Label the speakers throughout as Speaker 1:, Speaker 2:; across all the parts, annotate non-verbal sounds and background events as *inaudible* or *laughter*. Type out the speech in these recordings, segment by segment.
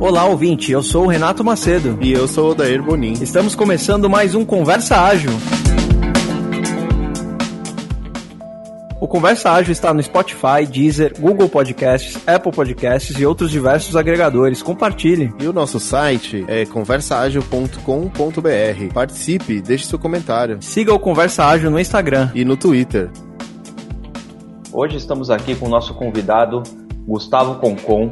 Speaker 1: Olá, ouvinte. Eu sou o Renato Macedo.
Speaker 2: E eu sou o Odair Bonin.
Speaker 1: Estamos começando mais um Conversa Ágil. O Conversa Ágil está no Spotify, Deezer, Google Podcasts, Apple Podcasts e outros diversos agregadores. Compartilhe.
Speaker 2: E o nosso site é conversaagil.com.br. Participe, deixe seu comentário.
Speaker 1: Siga o Conversa Ágil no Instagram
Speaker 2: e no Twitter.
Speaker 3: Hoje estamos aqui com o nosso convidado Gustavo Concon.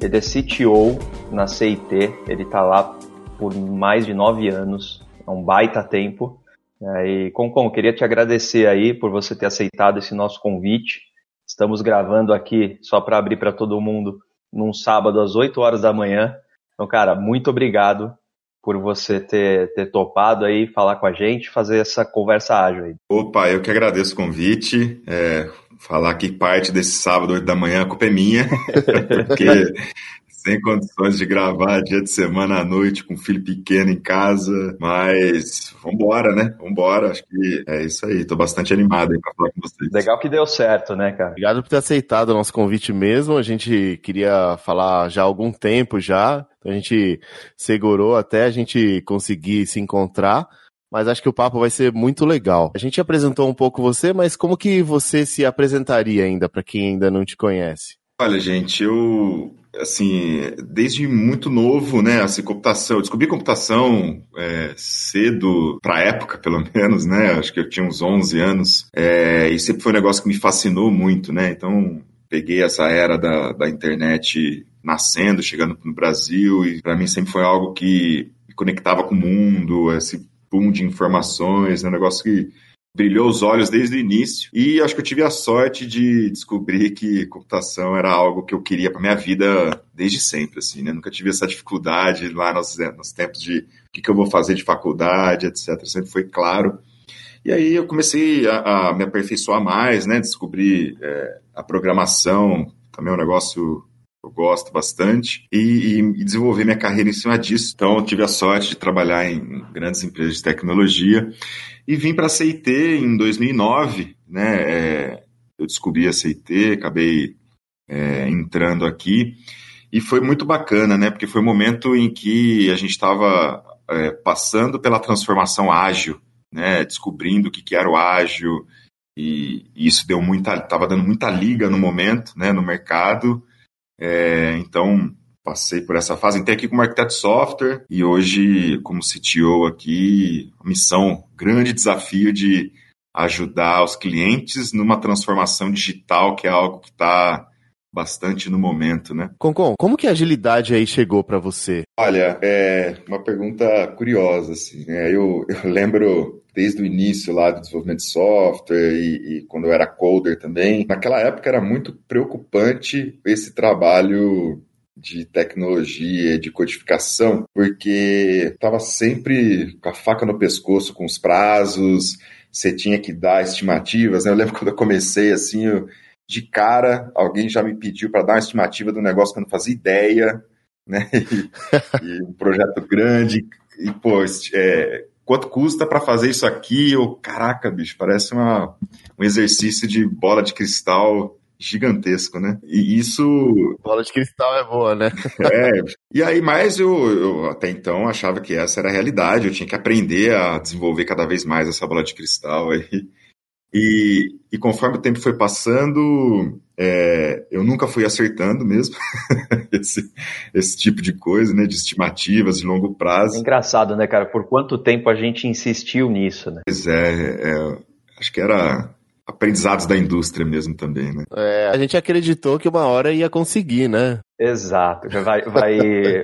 Speaker 3: Ele é CTO na CIT. Ele está lá por mais de nove anos, é um baita tempo. É, e Concon, queria te agradecer aí por você ter aceitado esse nosso convite. Estamos gravando aqui só para abrir para todo mundo num sábado às 8 horas da manhã. Então, cara, muito obrigado por você ter, ter topado aí falar com a gente, fazer essa conversa ágil aí.
Speaker 4: Opa, eu que agradeço o convite. É, falar que parte desse sábado, 8 da manhã, a culpa é minha, *laughs* porque sem condições de gravar dia de semana à noite com filho pequeno em casa, mas vambora, né? Vambora, acho que é isso aí. Tô bastante animado aí pra falar com vocês.
Speaker 3: Legal que deu certo, né, cara?
Speaker 2: Obrigado por ter aceitado o nosso convite mesmo. A gente queria falar já há algum tempo já, então a gente segurou até a gente conseguir se encontrar mas acho que o papo vai ser muito legal. A gente apresentou um pouco você, mas como que você se apresentaria ainda para quem ainda não te conhece?
Speaker 4: Olha, gente, eu assim, desde muito novo, né, assim, computação, eu descobri computação é, cedo, pra época, pelo *laughs* menos, né, acho que eu tinha uns 11 anos, é, e sempre foi um negócio que me fascinou muito, né, então peguei essa era da, da internet nascendo, chegando no Brasil, e para mim sempre foi algo que me conectava com o mundo, esse boom de informações, é um negócio que brilhou os olhos desde o início e acho que eu tive a sorte de descobrir que computação era algo que eu queria para minha vida desde sempre, assim, né? Nunca tive essa dificuldade lá nos, nos tempos de o que, que eu vou fazer de faculdade, etc. Sempre foi claro. E aí eu comecei a, a me aperfeiçoar mais, né? Descobri é, a programação, também é um negócio eu gosto bastante, e, e, desenvolver minha carreira em cima disso. Então, eu tive a sorte de trabalhar em grandes empresas de tecnologia e vim para a CIT em 2009, né? É, eu descobri a CIT, acabei é, entrando aqui e foi muito bacana, né? Porque foi o um momento em que a gente estava é, passando pela transformação ágil, né? Descobrindo o que, que era o ágil e, e isso deu muita, estava dando muita liga no momento, né? No mercado. É, então passei por essa fase. Entrei aqui como arquiteto de software e hoje, como CTO aqui, missão, grande desafio de ajudar os clientes numa transformação digital, que é algo que está bastante no momento, né?
Speaker 2: Concon, como que a agilidade aí chegou para você?
Speaker 4: Olha, é uma pergunta curiosa, assim, né? Eu, eu *laughs* lembro desde o início lá do desenvolvimento de software e, e, quando eu era coder também. Naquela época era muito preocupante esse trabalho de tecnologia, de codificação, porque estava sempre com a faca no pescoço com os prazos, você tinha que dar estimativas. Né? Eu lembro *laughs* quando eu comecei assim, eu, de cara, alguém já me pediu para dar uma estimativa do negócio que eu não fazia ideia, né? *laughs* E, e um projeto grande, e pô, é, quanto custa para fazer isso aqui? Eu, caraca, bicho, parece uma, um exercício de bola de cristal gigantesco, né? E isso.
Speaker 2: Bola de cristal é boa, né? *laughs*
Speaker 4: é. E aí, mais eu, eu, até então achava que essa era a realidade, eu tinha que aprender a desenvolver cada vez mais essa bola de cristal aí. E, e conforme o tempo foi passando, é, eu nunca fui acertando mesmo *laughs* esse, esse tipo de coisa, né? De estimativas de longo prazo.
Speaker 3: É engraçado, né, cara? Por quanto tempo a gente insistiu nisso, né?
Speaker 4: Pois é, é acho que era aprendizados da indústria mesmo também, né?
Speaker 2: É, a gente acreditou que uma hora ia conseguir, né?
Speaker 3: Exato, já vai, vai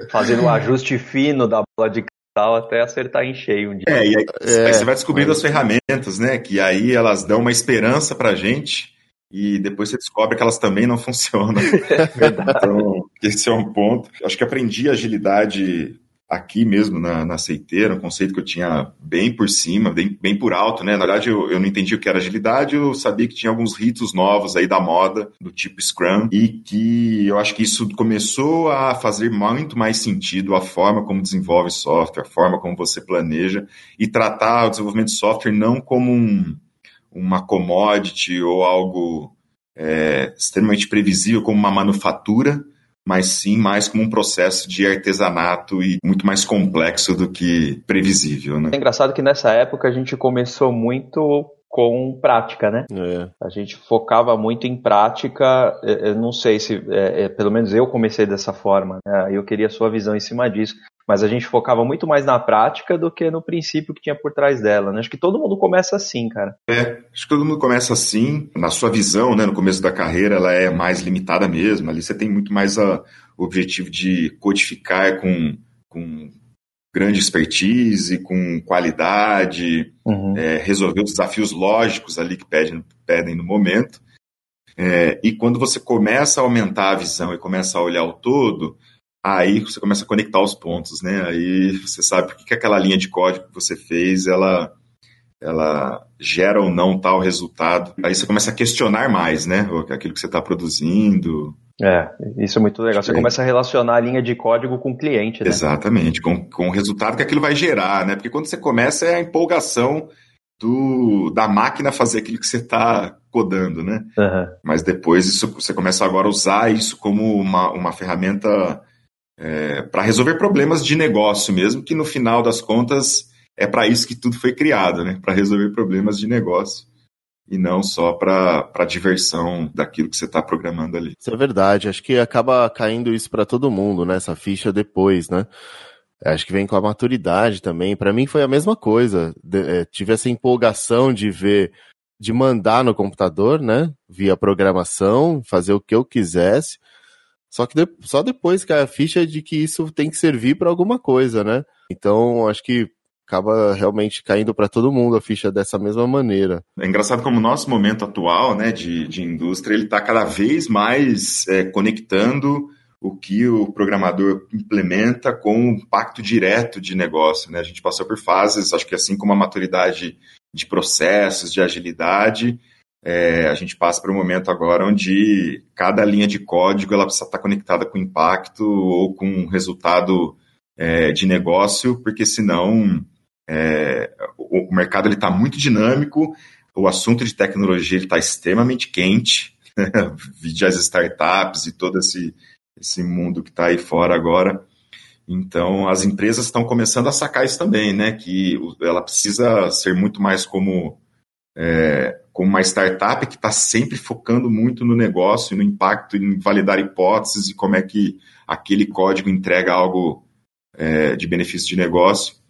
Speaker 3: *laughs* fazendo o um ajuste fino da bola de cristal até acertar em cheio um dia.
Speaker 4: É, e aí, é, aí você vai descobrindo mas... as ferramentas, né? Que aí elas dão uma esperança pra gente e depois você descobre que elas também não *laughs* funcionam. É *laughs* verdade. Então, esse é um ponto. Acho que aprendi agilidade aqui mesmo na, na aceiteira, um conceito que eu tinha bem por cima, bem, bem por alto, né? Na verdade, eu, eu não entendi o que era agilidade, eu sabia que tinha alguns ritos novos aí da moda, do tipo Scrum, e que eu acho que isso começou a fazer muito mais sentido a forma como desenvolve software, a forma como você planeja, e tratar o desenvolvimento de software não como um, uma commodity ou algo é, extremamente previsível, como uma manufatura, mas sim mais como um processo de artesanato e muito mais complexo do que previsível. Né?
Speaker 3: É engraçado que nessa época a gente começou muito com prática, né?
Speaker 2: É.
Speaker 3: A gente focava muito em prática. Eu não sei se, é, é, pelo menos eu comecei dessa forma. Né? Eu queria a sua visão em cima disso. Mas a gente focava muito mais na prática do que no princípio que tinha por trás dela. Né? Acho que todo mundo começa assim, cara.
Speaker 4: É, acho que todo mundo começa assim. Na sua visão, né, no começo da carreira, ela é mais limitada mesmo. Ali você tem muito mais a, o objetivo de codificar com, com grande expertise, com qualidade, uhum. é, resolver os desafios lógicos ali que pedem, pedem no momento. É, e quando você começa a aumentar a visão e começa a olhar o todo, aí você começa a conectar os pontos, né? Aí você sabe por que, que aquela linha de código que você fez, ela, ela gera ou não tal resultado. Aí você começa a questionar mais, né? Aquilo que você está produzindo.
Speaker 3: É, isso é muito legal. Você começa a relacionar a linha de código com o cliente, né?
Speaker 4: Exatamente, com, com o resultado que aquilo vai gerar, né? Porque quando você começa é a empolgação do, da máquina fazer aquilo que você está codando, né? Uhum. Mas depois isso, você começa agora a usar isso como uma, uma ferramenta é, para resolver problemas de negócio mesmo, que no final das contas é para isso que tudo foi criado, né? Para resolver problemas de negócio e não só para diversão daquilo que você está programando ali.
Speaker 2: Isso é verdade. Acho que acaba caindo isso para todo mundo, né? Essa ficha depois, né? Acho que vem com a maturidade também. Para mim foi a mesma coisa. De, é, tive essa empolgação de ver, de mandar no computador, né? Via programação, fazer o que eu quisesse. Só que de, só depois que a ficha de que isso tem que servir para alguma coisa, né? Então acho que acaba realmente caindo para todo mundo a ficha dessa mesma maneira.
Speaker 4: É engraçado como o nosso momento atual né, de, de indústria ele está cada vez mais é, conectando o que o programador implementa com o impacto direto de negócio. Né? A gente passou por fases, acho que assim como a maturidade de processos, de agilidade, é, a gente passa por um momento agora onde cada linha de código ela precisa estar conectada com impacto ou com resultado é, de negócio, porque senão é, o, mercado está muito dinâmico, o assunto de tecnologia está extremamente quente, *laughs* vide as startups e todo esse, esse mundo que está aí fora agora. Então, as empresas estão começando a sacar isso também, né? Que ela precisa ser muito mais como, é, como uma startup que está sempre focando muito no negócio, no impacto, em validar hipóteses e como é que aquele código entrega algo é, de benefício de negócio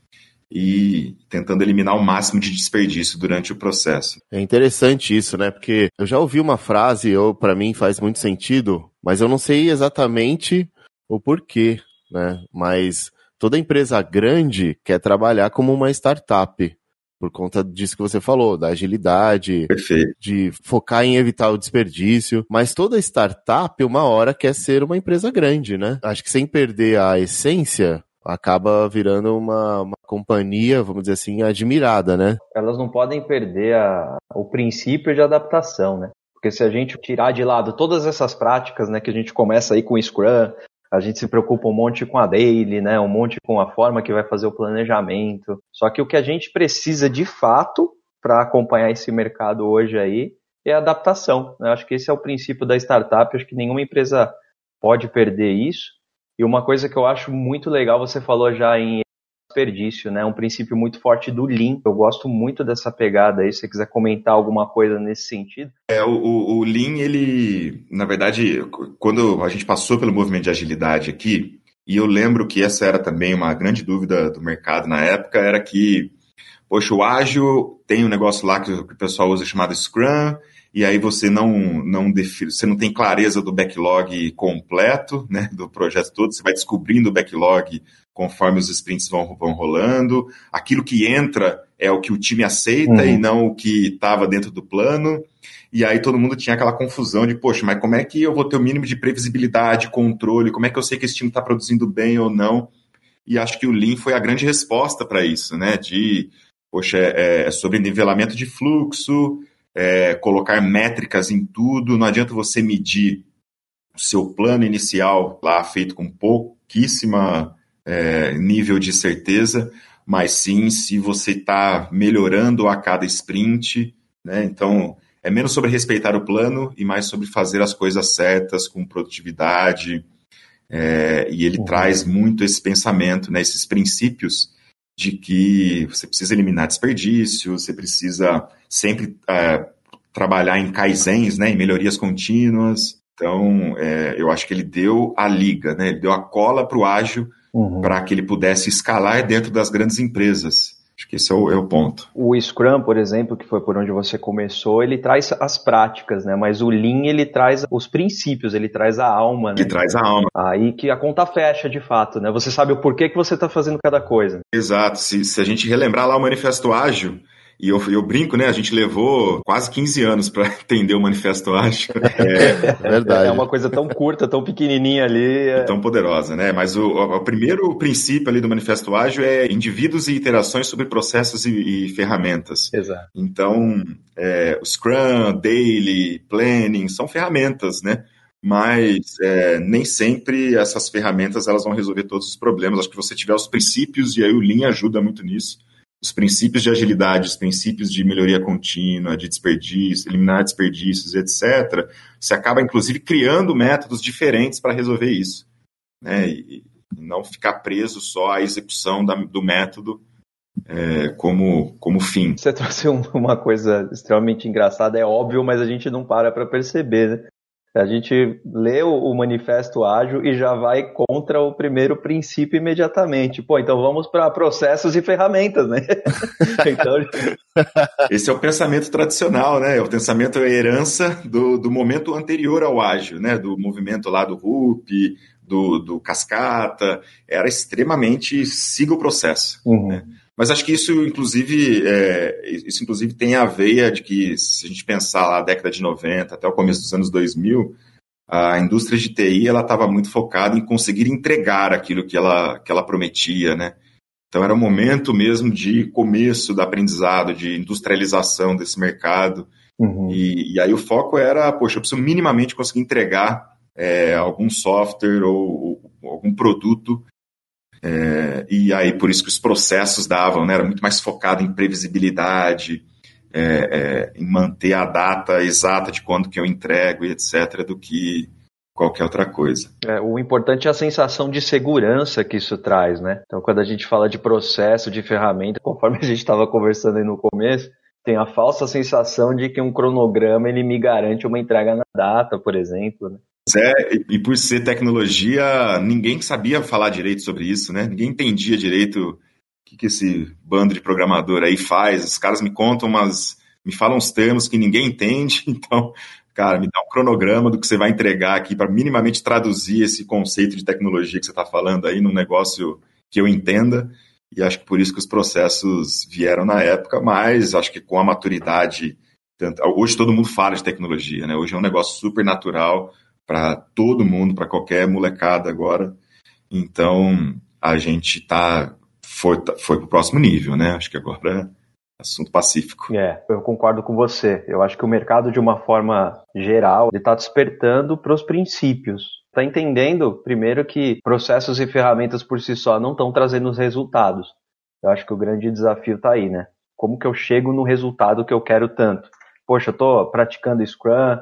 Speaker 4: e tentando eliminar o máximo de desperdício durante o processo.
Speaker 2: É interessante isso, né? Porque eu já ouvi uma frase, ou para mim faz muito sentido, mas eu não sei exatamente o porquê, né? Mas toda empresa grande quer trabalhar como uma startup. Por conta disso que você falou, da agilidade,
Speaker 4: Perfeito.
Speaker 2: de focar em evitar o desperdício. Mas toda startup, uma hora, quer ser uma empresa grande, né? Acho que sem perder a essência, acaba virando uma, uma companhia, vamos dizer assim, admirada, né?
Speaker 3: Elas não podem perder a, o princípio de adaptação, né? Porque se a gente tirar de lado todas essas práticas, né, que a gente começa aí com o Scrum, a gente se preocupa um monte com a daily, né, um monte com a forma que vai fazer o planejamento. Só que o que a gente precisa de fato para acompanhar esse mercado hoje aí é adaptação. Né? Acho que esse é o princípio da startup. Acho que nenhuma empresa pode perder isso. E uma coisa que eu acho muito legal, você falou já em desperdício, né? Um princípio muito forte do Lean. Eu gosto muito dessa pegada aí. Se você quiser comentar alguma coisa nesse sentido.
Speaker 4: É, o, o Lean, ele, na verdade, quando a gente passou pelo movimento de agilidade aqui, e eu lembro que essa era também uma grande dúvida do mercado na época, era que, poxa, o ágil tem um negócio lá que o pessoal usa chamado Scrum, e aí você não, não define, você não tem clareza do backlog completo, né, do projeto todo, você vai descobrindo o backlog conforme os sprints vão, vão rolando, aquilo que entra é o que o time aceita uhum. e não o que estava dentro do plano, e aí todo mundo tinha aquela confusão de, poxa, mas como é que eu vou ter o mínimo de previsibilidade, controle, como é que eu sei que esse time está produzindo bem ou não? E acho que o Lean foi a grande resposta para isso, né, de, poxa, é, é sobre nivelamento de fluxo, é, colocar métricas em tudo, não adianta você medir o seu plano inicial lá feito com pouquíssima é, nível de certeza, mas sim se você está melhorando a cada sprint, né? Então é menos sobre respeitar o plano e mais sobre fazer as coisas certas com produtividade, É, e ele uhum. traz muito esse pensamento, né, esses princípios de que você precisa eliminar desperdício, você precisa sempre é, trabalhar em kaizens, né, em melhorias contínuas. Então, é, eu acho que ele deu a liga, né, ele deu a cola para o ágil uhum. para que ele pudesse escalar dentro das grandes empresas. Acho que esse é o, é o, ponto.
Speaker 3: O Scrum, por exemplo, que foi por onde você começou, ele traz as práticas, né? Mas o Lean, ele traz os princípios, ele traz a alma, né?
Speaker 4: Ele traz a alma.
Speaker 3: Aí que a conta fecha, de fato, né? Você sabe o porquê que você está fazendo cada coisa.
Speaker 4: Exato. Se, se a gente relembrar lá o Manifesto Ágil, e eu, eu brinco, né? A gente levou quase 15 anos para entender *laughs* o manifesto ágil.
Speaker 3: É, verdade. É uma coisa tão curta, tão pequenininha ali.
Speaker 4: É... Tão poderosa, né? Mas o, o, primeiro princípio ali do manifesto ágil é indivíduos e interações sobre processos e, e ferramentas.
Speaker 3: Exato.
Speaker 4: Então, é, o Scrum, Daily, Planning são ferramentas, né? mas é, nem sempre essas ferramentas elas vão resolver todos os problemas. Acho que você tiver os princípios e aí o Lean ajuda muito nisso os princípios de agilidade, os princípios de melhoria contínua, de desperdício, eliminar desperdícios, etc., você acaba, inclusive, criando métodos diferentes para resolver isso. Né? E, não ficar preso só à execução da, do método é, como, como fim.
Speaker 3: Você trouxe uma coisa extremamente engraçada, é óbvio, mas a gente não para para perceber. Né? A gente lê o, manifesto ágil e já vai contra o primeiro princípio imediatamente. Pô, então vamos para processos e ferramentas, né? *laughs* então... *laughs*
Speaker 4: Esse é o pensamento tradicional, né? O pensamento é a herança do, do momento anterior ao ágil, né? Do movimento lá do RUP, do, do cascata. Era extremamente siga o processo. Uhum. Né? Mas acho que isso, inclusive, é, isso inclusive tem a veia de que, se a gente pensar lá a década de 90 até o começo dos anos 2000, a indústria de TI ela estava muito focada em conseguir entregar aquilo que ela, que ela prometia, né? Então era um momento mesmo de começo do aprendizado, de industrialização desse mercado. Uhum. E, e, aí o foco era, poxa, eu preciso minimamente conseguir entregar é, algum software ou, ou, algum produto é, e aí, por isso que os processos davam, né? Era muito mais focado em previsibilidade, é, é, em manter a data exata de quando que eu entrego e etc., do que qualquer outra coisa.
Speaker 3: É, o importante é a sensação de segurança que isso traz, né? Então, quando a gente fala de processo, de ferramenta, conforme a gente estava conversando aí no começo, tem a falsa sensação de que um cronograma ele me garante uma entrega na data, por exemplo. Né?
Speaker 4: É, e, por ser tecnologia, ninguém sabia falar direito sobre isso, né? Ninguém entendia direito o que, que esse bando de programador aí faz. Os caras me contam umas. me falam uns termos que ninguém entende, *laughs* então, cara, me dá um cronograma do que você vai entregar aqui para minimamente traduzir esse conceito de tecnologia que você está falando aí num negócio que eu entenda. E acho que por isso que os processos vieram na época, mas acho que com a maturidade. Hoje todo mundo fala de tecnologia, né? Hoje é um negócio super natural para todo mundo, para qualquer molecada agora. Então, a gente tá foi foi pro próximo nível, né? Acho que agora é assunto pacífico.
Speaker 3: É, eu concordo com você. Eu acho que o mercado de uma forma geral, ele tá despertando para os princípios. Tá entendendo primeiro que processos e ferramentas por si só não estão trazendo os resultados. Eu acho que o grande desafio tá aí, né? Como que eu chego no resultado que eu quero tanto? Poxa, eu tô praticando Scrum,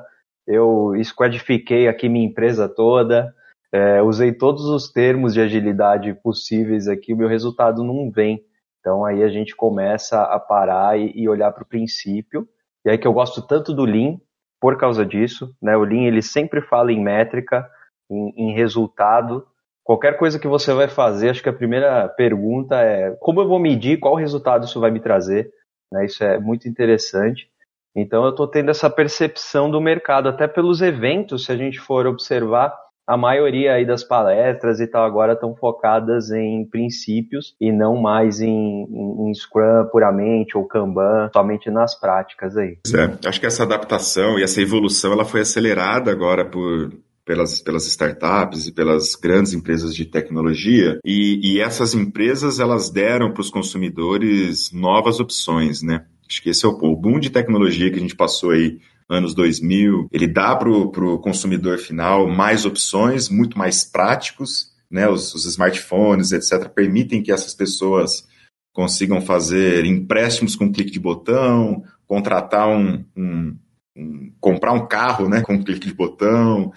Speaker 3: eu squadifiquei aqui minha empresa toda, é, usei todos os termos de agilidade possíveis aqui, o meu resultado não vem. Então aí a gente começa a parar e, e olhar para o princípio. E aí que eu gosto tanto do Lean por causa disso, né? O Lean ele sempre fala em métrica, em, em resultado. Qualquer coisa que você vai fazer, acho que a primeira pergunta é como eu vou medir, qual resultado isso vai me trazer. Né? Isso é muito interessante. Então eu estou tendo essa percepção do mercado, até pelos eventos, se a gente for observar, a maioria aí das palestras e tal agora estão focadas em princípios e não mais em, em, em, Scrum puramente ou Kanban, somente nas práticas aí.
Speaker 4: É, acho que essa adaptação e essa evolução ela foi acelerada agora por pelas, pelas startups e pelas grandes empresas de tecnologia e, e essas empresas elas deram para os consumidores novas opções, né? Acho que esse é o, o boom de tecnologia que a gente passou aí anos 2000. Ele dá para o consumidor final mais opções, muito mais práticos, né? Os, os smartphones, etc., permitem que essas pessoas consigam fazer empréstimos com clique de botão, contratar um, um, um, comprar um carro, né, com clique de botão,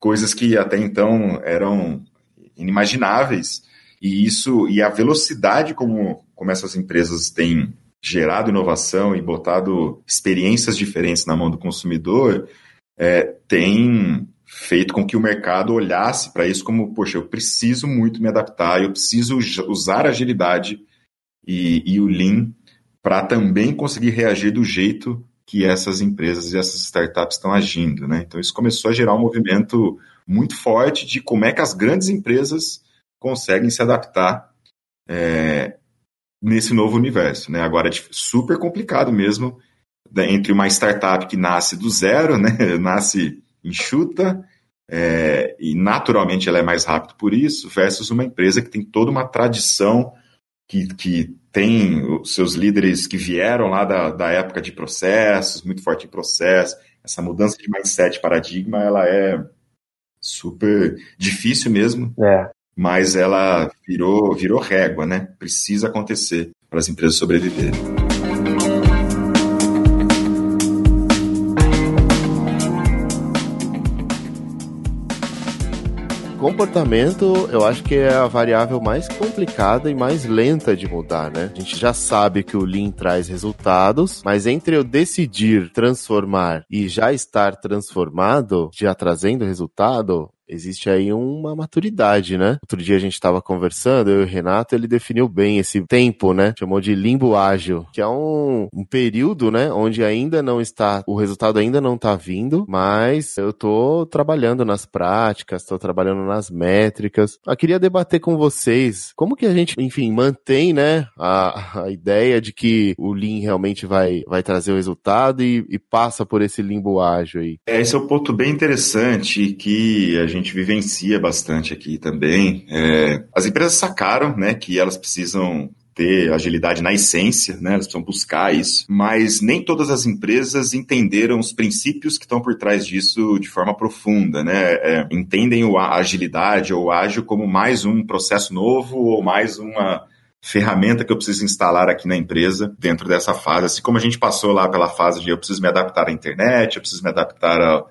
Speaker 4: coisas que até então eram inimagináveis. E isso e a velocidade como, como essas empresas têm gerado inovação e botado experiências diferentes na mão do consumidor é, tem feito com que o mercado olhasse para isso como, poxa, eu preciso muito me adaptar, eu preciso usar agilidade e, e o Lean para também conseguir reagir do jeito que essas empresas e essas startups estão agindo. Né? Então, isso começou a gerar um movimento muito forte de como é que as grandes empresas conseguem se adaptar é, nesse novo universo. Né? Agora é super complicado mesmo né, entre uma startup que nasce do zero, né? *laughs* nasce enxuta, é, e naturalmente ela é mais rápida por isso, versus uma empresa que tem toda uma tradição, que, que tem os seus líderes que vieram lá da, da época de processos, muito forte em processo. Essa mudança de mindset, paradigma, ela é super difícil mesmo. É mas ela virou, virou régua, né? Precisa acontecer para as empresas sobreviverem.
Speaker 2: comportamento, eu acho que é a variável mais complicada e mais lenta de mudar, né? A gente já sabe que o Lean traz resultados, mas entre eu decidir transformar e já estar transformado, já trazendo resultado, existe aí uma maturidade, né? Outro dia a gente estava conversando, eu e o Renato, ele definiu bem esse tempo, né? Chamou de limbo ágil, que é um, um período, né? Onde ainda não está, o resultado ainda não está vindo, mas eu tô trabalhando nas práticas, tô trabalhando nas métricas. Eu queria debater com vocês como que a gente, enfim, mantém, né? A, a ideia de que o Lean realmente vai, vai trazer o resultado e, e passa por esse limbo ágil aí.
Speaker 4: É, esse é um ponto bem interessante que a gente gente vivencia bastante aqui também. É, as empresas sacaram né, que elas precisam ter agilidade na essência, né? Elas precisam buscar isso, mas nem todas as empresas entenderam os princípios que estão por trás disso de forma profunda, né? É, entendem a agilidade ou ágil como mais um processo novo ou mais uma ferramenta que eu preciso instalar aqui na empresa dentro dessa fase. Assim como a gente passou lá pela fase de eu preciso me adaptar à internet, eu preciso me adaptar a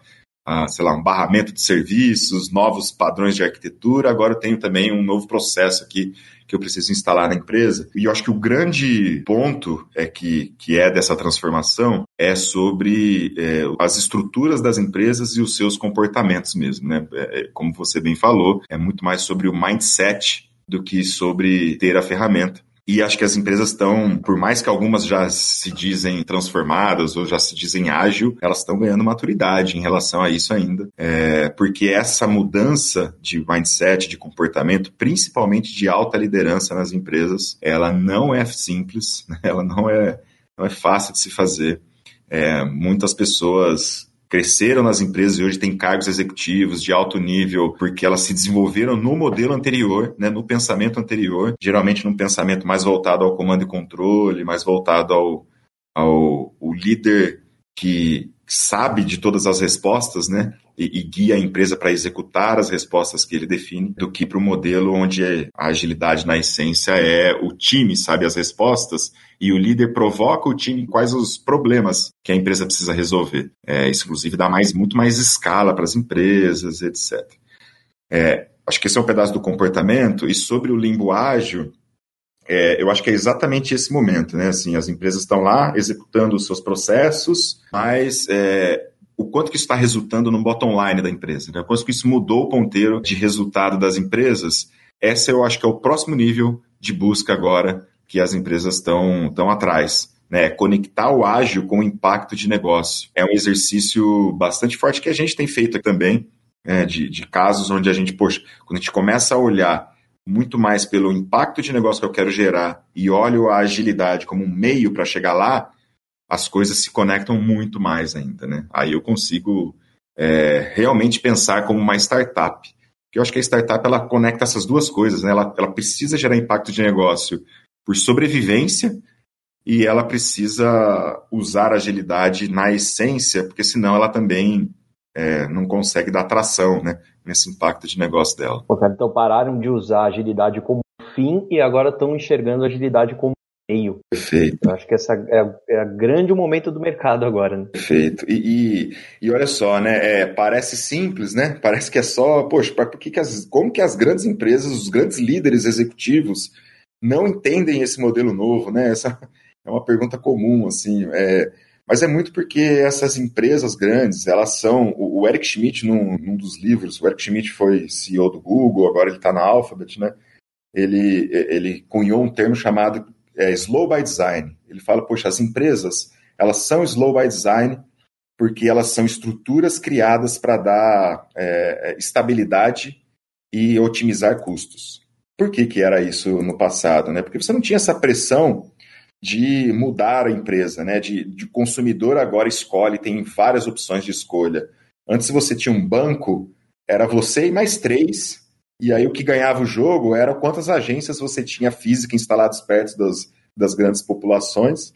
Speaker 4: a, sei lá, um barramento de serviços, novos padrões de arquitetura. Agora eu tenho também um novo processo aqui que eu preciso instalar na empresa. E eu acho que o grande ponto é que, que é dessa transformação é sobre é, as estruturas das empresas e os seus comportamentos mesmo, né? É, é como você bem falou, é muito mais sobre o mindset do que sobre ter a ferramenta. E acho que as empresas estão, por mais que algumas já se dizem transformadas ou já se dizem ágil, elas estão ganhando maturidade em relação a isso ainda. É, porque essa mudança de mindset, de comportamento, principalmente de alta liderança nas empresas, ela não é simples, *laughs* ela não é, não é fácil de se fazer. É, muitas pessoas cresceram nas empresas e hoje têm cargos executivos de alto nível porque elas se desenvolveram no modelo anterior, né, no pensamento anterior, geralmente num pensamento mais voltado ao comando e controle, mais voltado ao, ao líder que sabe de todas as respostas, né? E, e guia a empresa para executar as respostas que ele define, do que para o modelo onde a agilidade na essência é o time sabe as respostas e o líder provoca o time quais os problemas que a empresa precisa resolver. É, isso, inclusive, dá mais, muito mais escala para as empresas, etc. É, acho que esse é um pedaço do comportamento. E sobre o limbo ágil, é, eu acho que é exatamente esse momento, né? Assim, as empresas estão lá executando os seus processos, mas é, o quanto que isso está resultando no bottom line da empresa, né? o quanto que isso mudou o ponteiro de resultado das empresas, essa eu acho que é o próximo nível de busca agora que as empresas estão tão atrás. Né, conectar o ágil com o impacto de negócio. É um exercício bastante forte que a gente tem feito também, né, de, de casos onde a gente, poxa, quando a gente começa a olhar muito mais pelo impacto de negócio que eu quero gerar e olho a agilidade como um meio para chegar lá, as coisas se conectam muito mais ainda, né? Aí eu consigo é, realmente pensar como uma startup. Porque eu acho que a startup ela conecta essas duas coisas, né? Ela, ela precisa gerar impacto de negócio por sobrevivência e ela precisa usar agilidade na essência, porque senão ela também é, não consegue dar tração, né? Nesse impacto de negócio dela.
Speaker 3: Pô, cara, então pararam de usar agilidade como fim e agora estão enxergando agilidade como meio.
Speaker 4: Perfeito.
Speaker 3: Eu acho que essa é, é a grande momento do mercado agora. Né?
Speaker 4: Perfeito. E, e, e, olha só, né? É, parece simples, né? Parece que é só, poxa, por que, que as, como que as grandes empresas, os grandes líderes executivos não entendem esse modelo novo, né? Essa é uma pergunta comum, assim. É, mas é muito porque essas empresas grandes, elas são. O Eric Schmidt, num, num dos livros, o Eric Schmidt foi CEO do Google, agora ele está na Alphabet, né? Ele, ele cunhou um termo chamado é, slow by design. Ele fala, poxa, as empresas, elas são slow by design porque elas são estruturas criadas para dar é, estabilidade e otimizar custos. Por que, que era isso no passado? Né? Porque você não tinha essa pressão de mudar a empresa, né? De, de consumidor agora escolhe, tem várias opções de escolha. Antes você tinha um banco, era você e mais três, e aí o que ganhava o jogo era quantas agências você tinha física instaladas perto das, das grandes populações,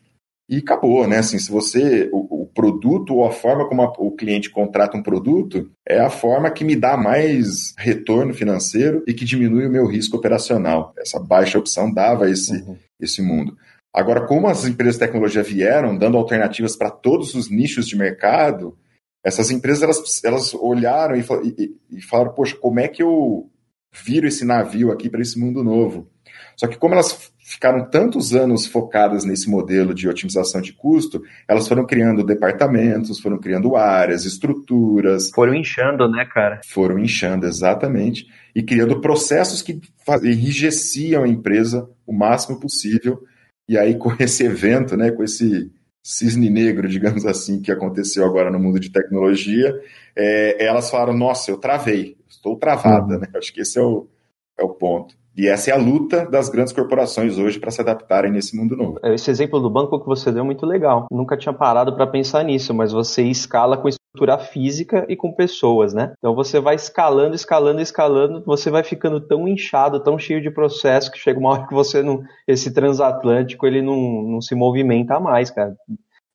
Speaker 4: e acabou, né? Assim, se você o, o produto ou a forma como a, o cliente contrata um produto é a forma que me dá mais retorno financeiro e que diminui o meu risco operacional. Essa baixa opção dava esse, uhum. esse mundo. Agora, como as empresas de tecnologia vieram dando alternativas para todos os nichos de mercado, essas empresas elas, elas olharam e, e, e falaram: Poxa, como é que eu viro esse navio aqui para esse mundo novo? Só que, como elas ficaram tantos anos focadas nesse modelo de otimização de custo, elas foram criando departamentos, foram criando áreas, estruturas.
Speaker 3: Foram inchando, né, cara?
Speaker 4: Foram inchando, exatamente. E criando processos que enrijeciam a empresa o máximo possível e aí, com esse evento, né, com esse cisne negro, digamos assim, que aconteceu agora no mundo de tecnologia, é, elas falaram: Nossa, eu travei, estou travada. Uhum. Né? Acho que esse é o, é o ponto. E essa é a luta das grandes corporações hoje para se adaptarem nesse mundo novo.
Speaker 3: Esse exemplo do banco que você deu é muito legal. Nunca tinha parado para pensar nisso, mas você escala com estrutura física e com pessoas, né? Então você vai escalando, escalando, escalando, você vai ficando tão inchado, tão cheio de processo que chega uma hora que você não, esse transatlântico ele não, não se movimenta mais, cara.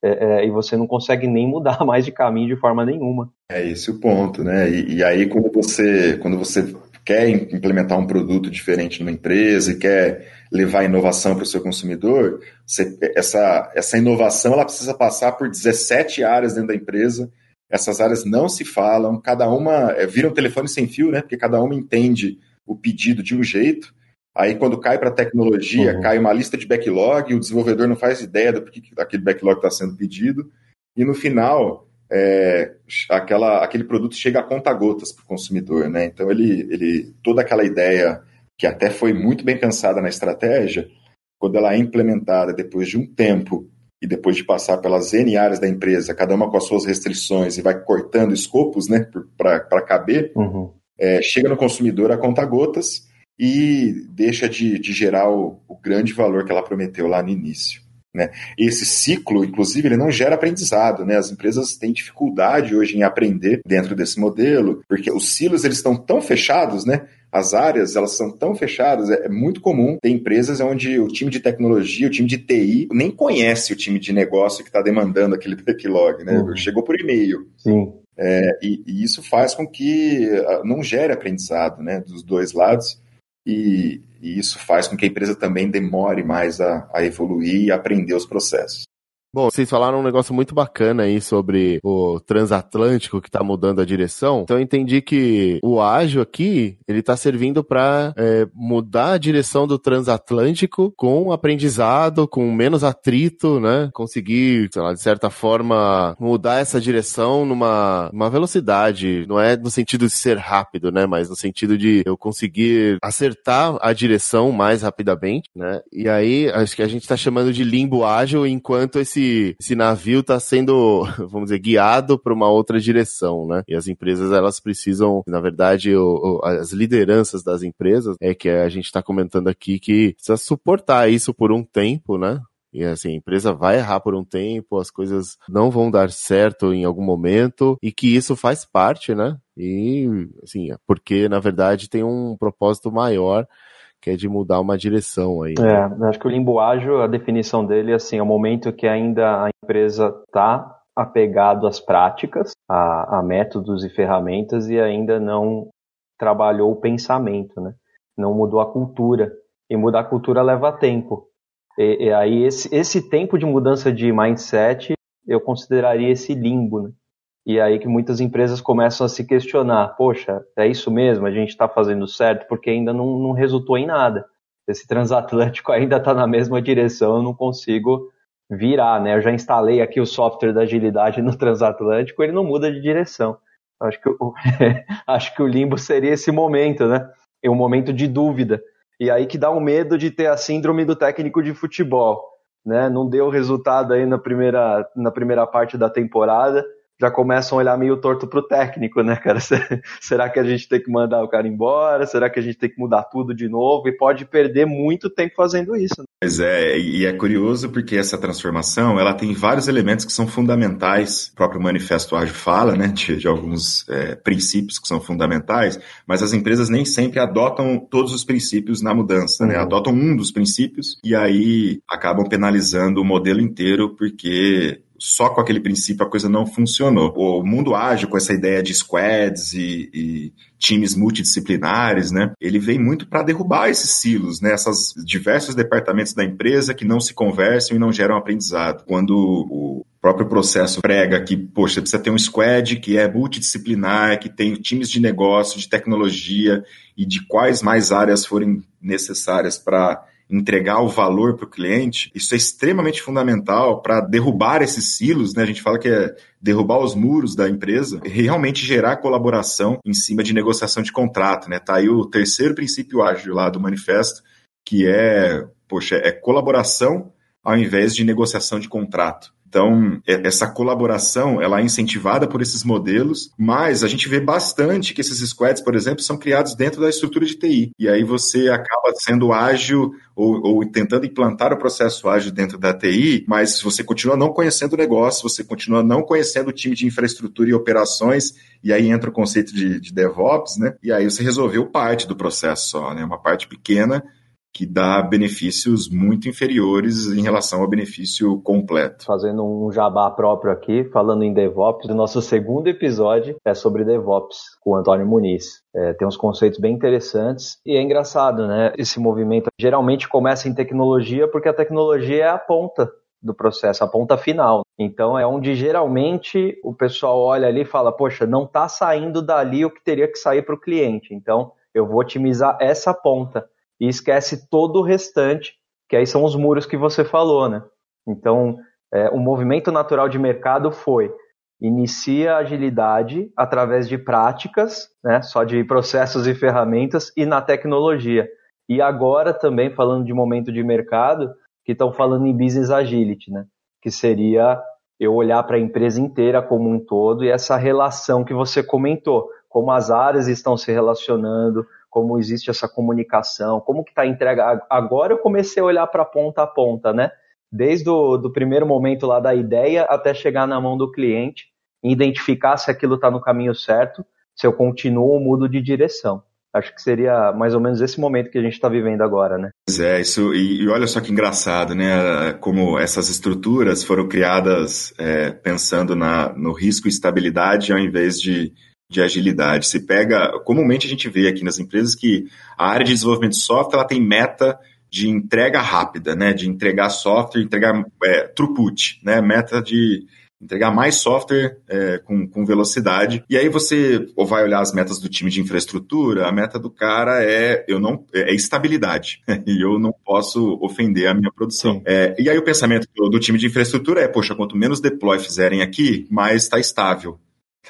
Speaker 3: É, é, e você não consegue nem mudar *laughs* mais de caminho de forma nenhuma.
Speaker 4: É esse o ponto, né? E, e aí quando você quando você quer implementar um produto diferente numa empresa e quer levar inovação para o seu consumidor, você, essa, essa inovação ela precisa passar por 17 áreas dentro da empresa. Essas áreas não se falam, cada uma é, vira um telefone sem fio, né? Porque cada uma entende o pedido de um jeito. Aí, quando cai para a tecnologia, uhum. cai uma lista de backlog, e o desenvolvedor não faz ideia do que aquele backlog está sendo pedido. E no final, é, aquela, aquele produto chega a conta-gotas para o consumidor, né? Então ele, ele, toda aquela ideia que até foi muito bem pensada na estratégia, quando ela é implementada depois de um tempo e depois de passar pelas N áreas da empresa, cada uma com as suas restrições e vai cortando escopos, né, para caber, uhum. é, chega no consumidor a conta-gotas e deixa de, de gerar o, o grande valor que ela prometeu lá no início. Né? Esse ciclo, inclusive, ele não gera aprendizado. Né? As empresas têm dificuldade hoje em aprender dentro desse modelo, porque os silos eles estão tão fechados, né? as áreas elas são tão fechadas, é, é muito comum ter empresas onde o time de tecnologia, o time de TI, nem conhece o time de negócio que está demandando aquele *laughs* backlog, né? Uhum. Chegou por e-mail.
Speaker 3: Sim.
Speaker 4: É, e, e, isso faz com que ah, não gere aprendizado né, dos dois lados e, e isso faz com que a empresa também demore mais a, a evoluir e aprender os processos.
Speaker 2: Bom, vocês falaram um negócio muito bacana aí sobre o transatlântico que tá mudando a direção. Então eu entendi que o ágil aqui, ele tá servindo para é, mudar a direção do transatlântico com aprendizado, com menos atrito, né? Conseguir, sei lá, de certa forma, mudar essa direção numa uma velocidade. Não é no sentido de ser rápido, né? Mas no sentido de eu conseguir acertar a direção mais rapidamente, né? E aí, acho que a gente tá chamando de limbo ágil enquanto esse esse, navio está sendo, *laughs* vamos dizer, guiado para uma outra direção, né? E as empresas, elas precisam, na verdade, o, o, as lideranças das empresas, é que a gente está comentando aqui que precisa suportar isso por um tempo, né? E assim, a empresa vai errar por um tempo, as coisas não vão dar certo em algum momento, e que isso faz parte, né? E, assim, porque na verdade tem um propósito maior que é de mudar uma direção aí.
Speaker 3: É, acho que o limbo ágil, a definição dele assim, é o momento que ainda a empresa está apegado às práticas, a, a, métodos e ferramentas e ainda não trabalhou o pensamento, né? Não mudou a cultura. E mudar a cultura leva tempo. E, e aí esse, esse tempo de mudança de mindset eu consideraria esse limbo, né? E aí que muitas empresas começam a se questionar, poxa, é isso mesmo, a gente está fazendo certo, porque ainda não, não resultou em nada. Esse transatlântico *laughs* ainda está na mesma direção, eu não consigo virar, né? Eu já instalei aqui o software da agilidade no *laughs* transatlântico, ele não muda de direção. Acho que, o, *laughs* acho que o limbo seria esse momento, né? É um momento de dúvida. E aí que dá um medo de ter a síndrome do técnico de futebol, né? Não deu resultado aí na primeira, na primeira parte da temporada, já começam a olhar meio torto pro técnico, né, cara? *laughs* Será que a gente tem que mandar o cara embora? Será que a gente tem que mudar tudo de novo? E pode perder muito tempo fazendo isso. Né?
Speaker 4: Pois é, e é curioso porque essa transformação, ela tem vários elementos que são fundamentais. O próprio Manifesto Ágil fala, né, de, de alguns é, princípios que são fundamentais, mas as empresas nem sempre adotam todos os princípios na mudança, né? uhum. né? Adotam um dos princípios e aí acabam penalizando o modelo inteiro porque só com aquele princípio a coisa não funcionou. O mundo ágil, com essa ideia de squads e, e times multidisciplinares, né? Ele vem muito para derrubar esses silos, né? Essas diversos departamentos da empresa que não se conversam e não geram aprendizado. Quando o próprio processo prega que, poxa, precisa ter um squad que é multidisciplinar, que tem times de negócio, de tecnologia e de quais mais áreas forem necessárias para entregar o valor para o cliente, isso é extremamente fundamental para derrubar esses silos, né? A gente fala que é derrubar os muros da empresa e realmente gerar colaboração em cima de negociação de contrato, né? Tá aí o terceiro princípio ágil lá do manifesto, que é, poxa, é colaboração ao invés de negociação de contrato. Então, é, essa colaboração, ela é incentivada por esses modelos, mas a gente vê bastante que esses squads, por exemplo, são criados dentro da estrutura de TI. E aí você acaba sendo ágil ou, ou tentando implantar o processo ágil dentro da TI, mas você continua não conhecendo o negócio, você continua não conhecendo o time de infraestrutura e operações, e aí entra o conceito de, de DevOps, né? E aí você resolveu parte do processo só, né? Uma parte pequena que dá benefícios muito inferiores em relação ao benefício completo.
Speaker 3: Fazendo um jabá próprio aqui, falando em DevOps, o nosso segundo episódio é sobre DevOps com o Antônio Muniz. É, tem uns conceitos bem interessantes e é engraçado, né? Esse movimento geralmente começa em tecnologia porque a tecnologia é a ponta do processo, a ponta final. Então é onde geralmente o pessoal olha ali e fala, poxa, não está saindo dali o que teria que sair para o cliente. Então eu vou otimizar essa ponta e esquece todo o restante, que aí são os muros que você falou, né? Então, é, o movimento natural de mercado foi inicia a agilidade através de práticas, né, só de processos e ferramentas e na tecnologia. E agora também falando de momento de mercado, que estão falando em business agility, né, que seria eu olhar para a empresa inteira como um todo e essa relação que você comentou, como as áreas estão se relacionando, como existe essa comunicação, como que está a entrega. Agora eu comecei a olhar para ponta a ponta, né? Desde o do primeiro momento lá da ideia até chegar na mão do cliente, identificar se aquilo está no caminho certo, se eu continuo ou mudo de direção. Acho que seria mais ou menos esse momento que a gente está vivendo agora, né?
Speaker 4: Pois é, isso, e, e, olha só que engraçado, né? Como essas estruturas foram criadas é, pensando na, no risco e estabilidade ao invés de de agilidade. Se pega, comumente a gente vê aqui nas empresas que a área de desenvolvimento de software ela tem meta de entrega rápida, né? De entregar software, entregar é, throughput, né? Meta de entregar mais software é, com, com velocidade. E aí você ou vai olhar as metas do time de infraestrutura, a meta do cara é eu não é, é estabilidade *laughs* e eu não posso ofender a minha produção. É, e aí o pensamento do, do, time de infraestrutura é, poxa, quanto menos deploy fizerem aqui, mais está estável.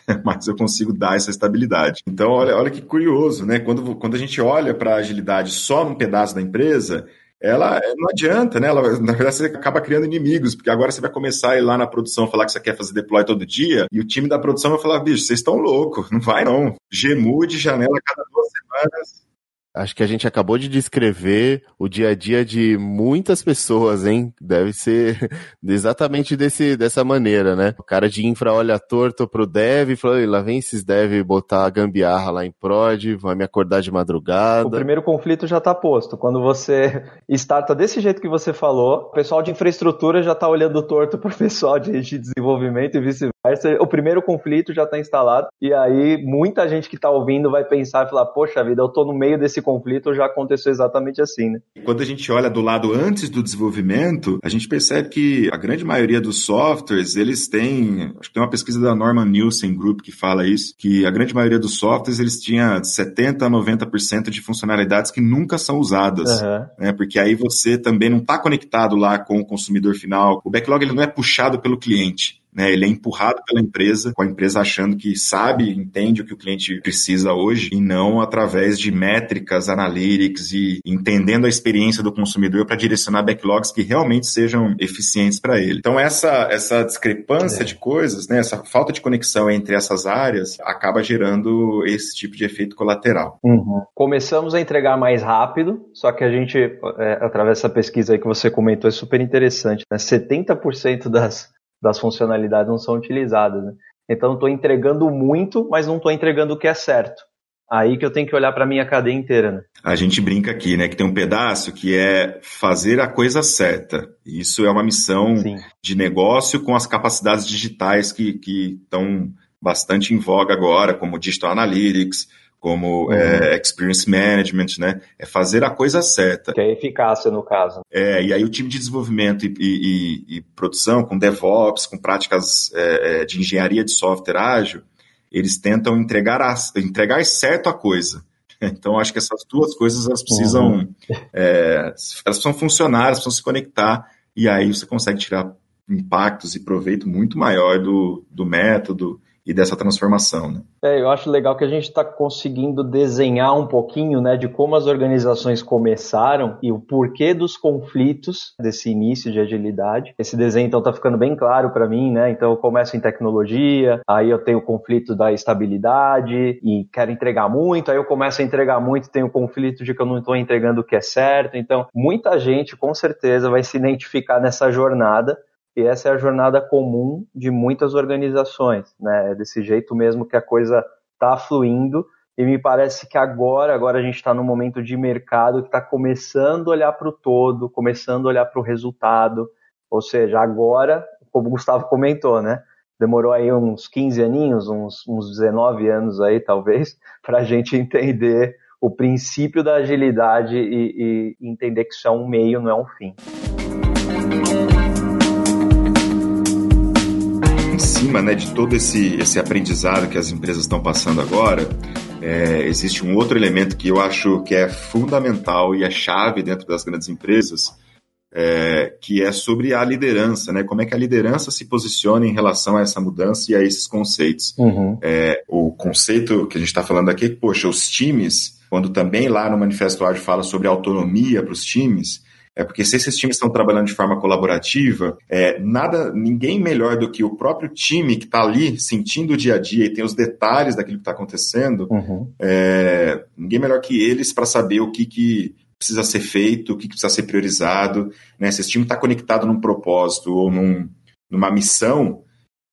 Speaker 4: *laughs* mas eu consigo dar essa estabilidade. Então, olha, olha que curioso, né? Quando, quando a gente olha para a agilidade só num pedaço da empresa, ela não adianta, né? Ela, na verdade, você acaba criando inimigos, porque agora você vai começar a ir lá na produção falar que você quer fazer deploy todo dia, e o time da produção vai falar, bicho, vocês estão loucos, não vai não. Gmude, janela cada duas semanas,
Speaker 2: Acho que a gente acabou de descrever o dia a dia de muitas pessoas, hein? Deve ser *laughs* exatamente desse, dessa maneira, né? O cara de infra olha torto pro dev e fala, lá vem esses dev botar a gambiarra lá em prod, vai me acordar de madrugada.
Speaker 3: O primeiro conflito já tá posto. Quando você *laughs* starta desse jeito que você falou, o pessoal de infraestrutura já tá olhando torto pro *laughs* pessoal de, de desenvolvimento e vice-versa. O primeiro conflito já tá instalado e aí muita gente que tá ouvindo vai pensar e falar, poxa vida, eu tô no meio desse conflito já aconteceu exatamente assim, né?
Speaker 4: Quando a gente olha do lado antes do desenvolvimento, a gente percebe que a grande maioria dos softwares, eles têm, acho que tem uma pesquisa da Norman Nielsen Group que fala isso, que a grande maioria dos softwares, eles tinham 70 a 90% de funcionalidades que nunca são usadas, uhum. né? Porque aí você também não está conectado lá com o consumidor final. O backlog ele não é puxado pelo cliente. Né, ele é empurrado pela empresa, com a empresa achando que sabe, entende o que o cliente precisa hoje, e não através de métricas, analytics e entendendo a experiência do consumidor para direcionar backlogs que realmente sejam eficientes para ele. Então, essa, essa discrepância é. de coisas, né, essa falta de conexão entre essas áreas, acaba gerando esse tipo de efeito colateral.
Speaker 3: Uhum. Começamos a entregar mais rápido, só que a gente, é, através dessa pesquisa aí que você comentou, é super interessante. Né? 70% das das funcionalidades não são utilizadas. Né? Então, estou entregando muito, mas não estou entregando o que é certo. Aí que eu tenho que olhar para a minha cadeia inteira. Né?
Speaker 4: A gente brinca aqui, né, que tem um pedaço que é fazer a coisa certa. Isso é uma missão Sim. de negócio com as capacidades digitais que estão bastante em voga agora, como Digital Analytics, como uhum. é, experience management, né? É fazer a coisa certa.
Speaker 3: Que é eficácia no caso.
Speaker 4: É, e aí o time de desenvolvimento e, e, e produção, com DevOps, com práticas é, é, de engenharia de software ágil, eles tentam entregar, a, entregar certo a coisa. *laughs* Então, acho que essas duas coisas elas precisam, uhum. *laughs* é, elas precisam funcionar, elas precisam se conectar, e aí você consegue tirar impactos e proveito muito maior do, do método e dessa transformação. Né?
Speaker 3: É, eu acho legal que a gente está conseguindo desenhar um pouquinho né, de como as organizações começaram e o porquê dos conflitos desse início de agilidade. Esse desenho então está ficando bem claro para mim, né? Então eu começo em tecnologia, aí eu tenho o conflito da estabilidade e quero entregar muito, aí eu começo a entregar muito, tenho o conflito de que eu não estou entregando o que é certo. Então muita gente com certeza vai se identificar nessa jornada e essa é a jornada comum de muitas organizações, né? É desse jeito mesmo que a coisa está fluindo. E me parece que agora, agora a gente está num momento de mercado que está começando a olhar para o todo, começando a olhar para o resultado. Ou seja, agora, como o Gustavo comentou, né? Demorou aí uns 15 aninhos, uns, uns 19 anos aí, talvez, *laughs* para a gente entender o princípio da agilidade e, e entender que isso é um meio, não é um fim.
Speaker 4: Cima né, de todo esse, esse aprendizado que as empresas estão passando agora, é, existe um outro elemento que eu acho que é fundamental e é chave dentro das grandes empresas, é, que é sobre a liderança, né? Como é que a liderança se posiciona em relação a essa mudança e a esses conceitos. Uhum. É, o conceito que a gente está falando aqui, poxa, os times, quando também lá no Manifesto Ágil fala sobre autonomia para os times, é porque se esses times estão trabalhando de forma colaborativa, é, nada, ninguém melhor do que o próprio time que está ali sentindo o dia a dia e tem os detalhes daquilo que está acontecendo, uhum. é, ninguém melhor que eles para saber o que, que precisa ser feito, o que, que precisa ser priorizado. Né? Se esse time está conectado num propósito ou num, numa missão,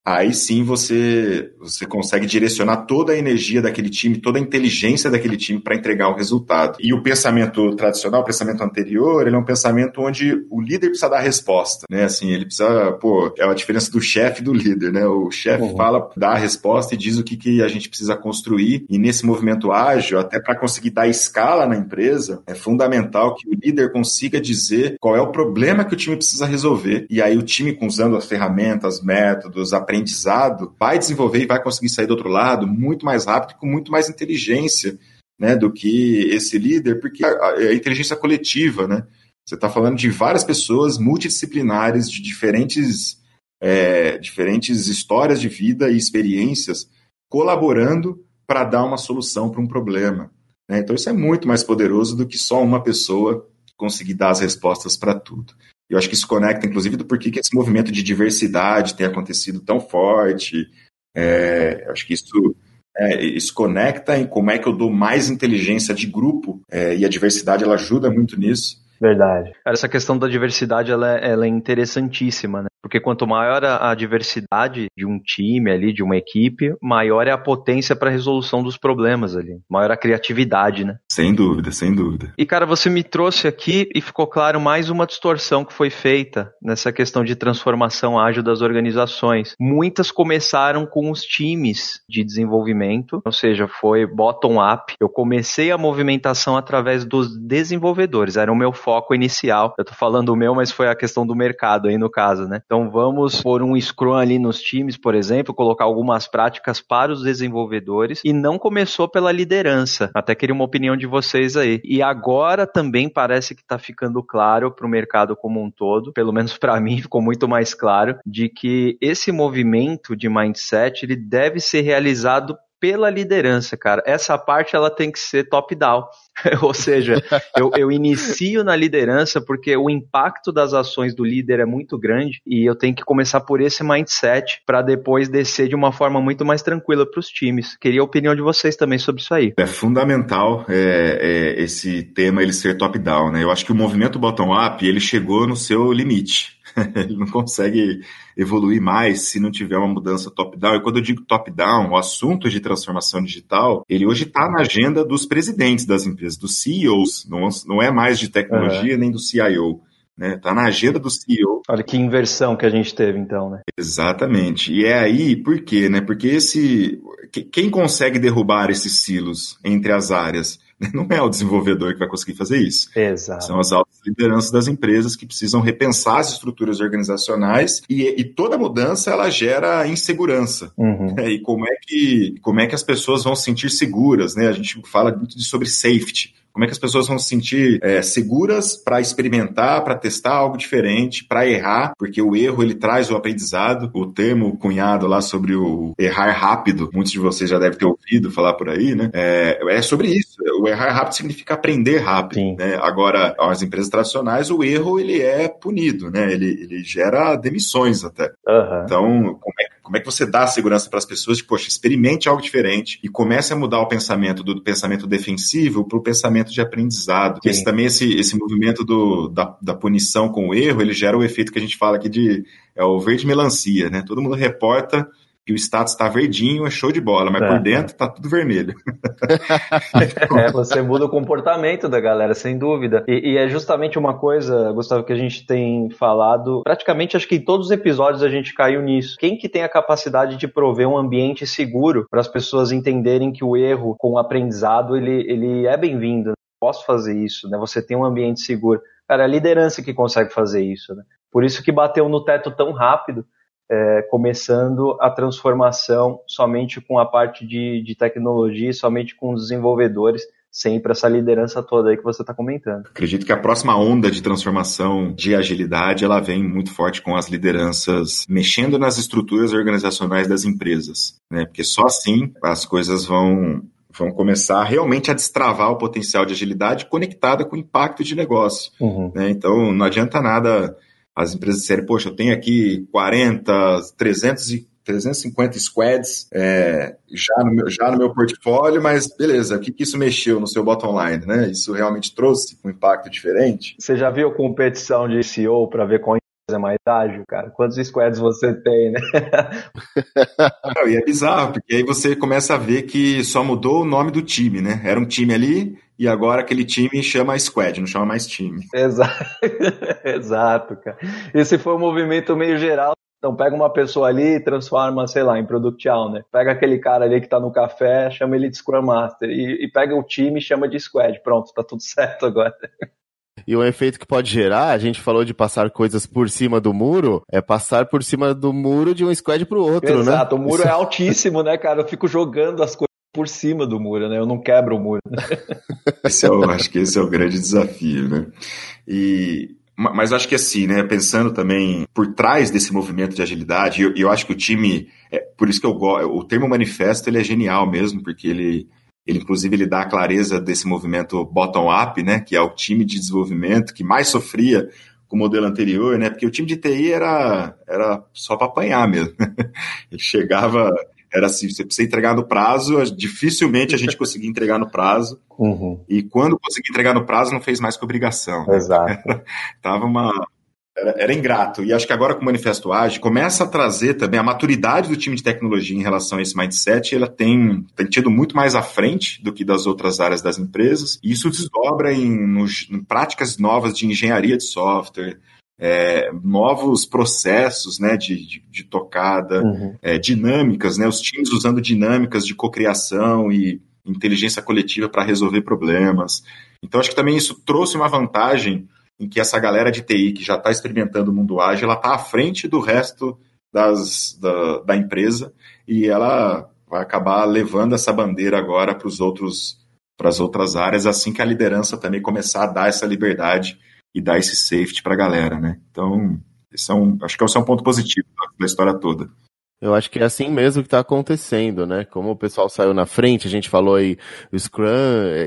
Speaker 4: aí sim você, você consegue direcionar toda a energia daquele time, toda a inteligência daquele time para entregar o resultado. E o pensamento tradicional, o pensamento anterior, ele é um pensamento onde o líder precisa dar a resposta, né? Assim, ele precisa, pô, é a diferença do chefe e do líder, né? O chefe uhum. fala, dá a resposta e diz o que, que a gente precisa construir. E nesse movimento ágil, até para conseguir dar escala na empresa, é fundamental que o líder consiga dizer qual é o problema que o time precisa resolver. E aí o time, usando as ferramentas, métodos, a aprendizado, vai desenvolver e vai conseguir sair do outro lado muito mais rápido com muito mais inteligência né, do que esse líder, porque a inteligência coletiva, né? Você está falando de várias pessoas multidisciplinares, de diferentes, é, diferentes histórias de vida e experiências, colaborando para dar uma solução para um problema. Né? Então, isso é muito mais poderoso do que só uma pessoa conseguir dar as respostas para tudo. Eu acho que isso conecta, inclusive, do porquê que esse movimento de diversidade tem acontecido tão forte. É, acho que isso, é, isso conecta em como é que eu dou mais inteligência de grupo, é, e a diversidade ela ajuda muito nisso.
Speaker 3: Verdade. Essa questão da diversidade ela é, ela é interessantíssima, né? Porque quanto maior a, diversidade de um time ali, de uma equipe, maior é a potência para a resolução dos problemas ali. Maior a criatividade, né?
Speaker 4: Sem dúvida, sem dúvida.
Speaker 3: E cara, você me trouxe aqui e ficou claro mais uma distorção que foi feita nessa questão de transformação ágil das organizações. Muitas começaram com os times de desenvolvimento, ou seja, foi bottom-up. Eu comecei a movimentação através dos desenvolvedores, era o meu foco inicial. Eu tô falando o meu, mas foi a questão do mercado aí no caso, né? Então vamos pôr um Scrum ali nos times, por exemplo, colocar algumas práticas para os desenvolvedores e não começou pela liderança. Até queria uma opinião de vocês aí. E agora também parece que está ficando claro para o mercado como um todo, pelo menos para *laughs* mim ficou muito mais claro, de que esse movimento de mindset ele deve ser realizado pela liderança, cara. Essa parte ela tem que ser top-down. *laughs* Ou seja, eu, eu, inicio na liderança porque o impacto das ações do líder é muito grande e eu tenho que começar por esse mindset para depois descer de uma forma muito mais tranquila para os times. Queria a opinião de vocês também sobre isso aí.
Speaker 4: É fundamental é, é, esse tema ele ser top-down, né? Eu acho que o movimento bottom-up ele chegou no seu limite. *laughs* ele não consegue evoluir mais se não tiver uma mudança top-down. E quando eu digo top-down, o assunto de transformação digital, ele hoje está na agenda dos presidentes das empresas, dos CEOs, não, não é mais de tecnologia uhum. nem do CIO. Né? Tá na agenda do CEO.
Speaker 3: Olha que inversão que a gente teve então, né?
Speaker 4: Exatamente. E é aí, por quê? Né? Porque esse quem consegue derrubar esses silos entre as áreas Não é o desenvolvedor que vai conseguir fazer isso.
Speaker 3: Exato.
Speaker 4: São as altas lideranças das empresas que precisam repensar as estruturas organizacionais e, e toda mudança ela gera insegurança. Uhum. Né? E como é, que, como é que as pessoas vão se sentir seguras? Né? A gente fala muito sobre safety. Como é que as pessoas vão se sentir é, seguras para experimentar, para testar algo diferente, para errar, porque o erro ele traz o aprendizado. O termo cunhado lá sobre o errar rápido, muitos de vocês já devem ter ouvido falar por aí, né? É, é sobre isso. O errar rápido significa aprender rápido. Né? Agora, as empresas tradicionais, o erro ele é punido, né? Ele, ele gera demissões até. Uhum. Então, como é como é que você dá segurança para as pessoas de, poxa, experimente algo diferente e comece a mudar o pensamento do, pensamento defensivo para o pensamento de aprendizado. Sim. Esse também, esse, esse movimento do, da, da punição com o erro, ele gera o efeito que a gente fala aqui de é o verde melancia, né? Todo mundo reporta que o status está verdinho, é show de bola, mas é. por dentro está tudo vermelho. *laughs*
Speaker 3: é, você muda o comportamento da galera, sem dúvida. E, e, é justamente uma coisa, Gustavo, que a gente tem falado, praticamente acho que em todos os episódios a gente caiu nisso. Quem que tem a capacidade de prover um ambiente seguro para as pessoas entenderem que o erro com o aprendizado, ele, ele é bem-vindo. Né? Posso fazer isso, né? Você tem um ambiente seguro. Cara, é a liderança que consegue fazer isso, né? Por isso que bateu no teto tão rápido, é, começando a transformação somente com a parte de, de tecnologia, somente com os desenvolvedores, sempre essa liderança toda aí que você está comentando.
Speaker 4: Acredito que a próxima onda de transformação de agilidade ela vem muito forte com as lideranças mexendo nas estruturas organizacionais das empresas, né? Porque só assim as coisas vão vão começar realmente a destravar o potencial de agilidade conectada com o impacto de negócio. Uhum. Né? Então não adianta nada as empresas disserem, poxa, eu tenho aqui 40, 300 e 350 squads é, já, no meu, já no meu portfólio, mas beleza, o que, que isso mexeu no seu bottom line, né? Isso realmente trouxe um impacto diferente?
Speaker 3: Você já viu competição de CEO para ver qual é mais ágil, cara? Quantos squads você tem, né? *laughs*
Speaker 4: Não, e é bizarro, porque aí você começa a ver que só mudou o nome do time, né? Era um time ali, e agora aquele time chama squad, não chama mais time. *laughs*
Speaker 3: Exato, Exato cara. Esse foi um movimento meio geral. Então pega uma pessoa ali e transforma, sei lá, em Product Owner. Pega aquele cara ali que tá no café, chama ele de Scrum Master. E, e pega o time e chama de Squad. Pronto, tá tudo *laughs* certo agora.
Speaker 2: E o efeito que pode gerar, a gente falou de passar coisas por cima do muro, é passar por cima do muro de um squad pro outro,
Speaker 3: Exato,
Speaker 2: né?
Speaker 3: Exato, o muro Isso... é altíssimo, né, cara? Eu fico jogando as coisas por cima do muro, né? Eu não quebro o muro. *laughs*
Speaker 4: esse é o, acho que esse é o grande desafio, né? E mas acho que assim, né, pensando também por trás desse movimento de agilidade, eu, eu acho que o time, é, por isso que eu gosto, o termo manifesto ele é genial mesmo, porque ele, ele inclusive ele dá a clareza desse movimento bottom-up, né, que é o time de desenvolvimento que mais sofria com o modelo anterior, né, porque o time de TI era, era só para apanhar mesmo. *laughs* ele chegava, era assim, você precisa entregar no prazo, dificilmente a gente conseguia entregar no prazo. Uhum. E quando conseguia entregar no prazo, não fez mais que obrigação.
Speaker 3: Exato.
Speaker 4: Tava uma, Era, era, ingrato. E acho que agora com o Manifesto Ágil começa a trazer também a maturidade do time de tecnologia em relação a esse mindset. Ela tem, tem tido muito mais à frente do que das outras áreas das empresas. E isso desdobra em, nos, em práticas novas de engenharia de software, é, novos processos né, de, de, de tocada, uhum. é, dinâmicas, né, os times usando dinâmicas de cocriação e inteligência coletiva para resolver problemas. Então, acho que também isso trouxe uma vantagem em que essa galera de TI que já está experimentando o mundo ágil, ela está à frente do resto das, da, da empresa e ela vai acabar levando essa bandeira agora para os outros para as outras áreas, assim que a liderança também começar a dar essa liberdade e dar esse safety para a galera, né? Então, esse é um, acho que esse é um ponto positivo da história toda.
Speaker 2: Eu acho que é assim mesmo que está acontecendo, né? Como o pessoal saiu na frente, a gente falou aí, o Scrum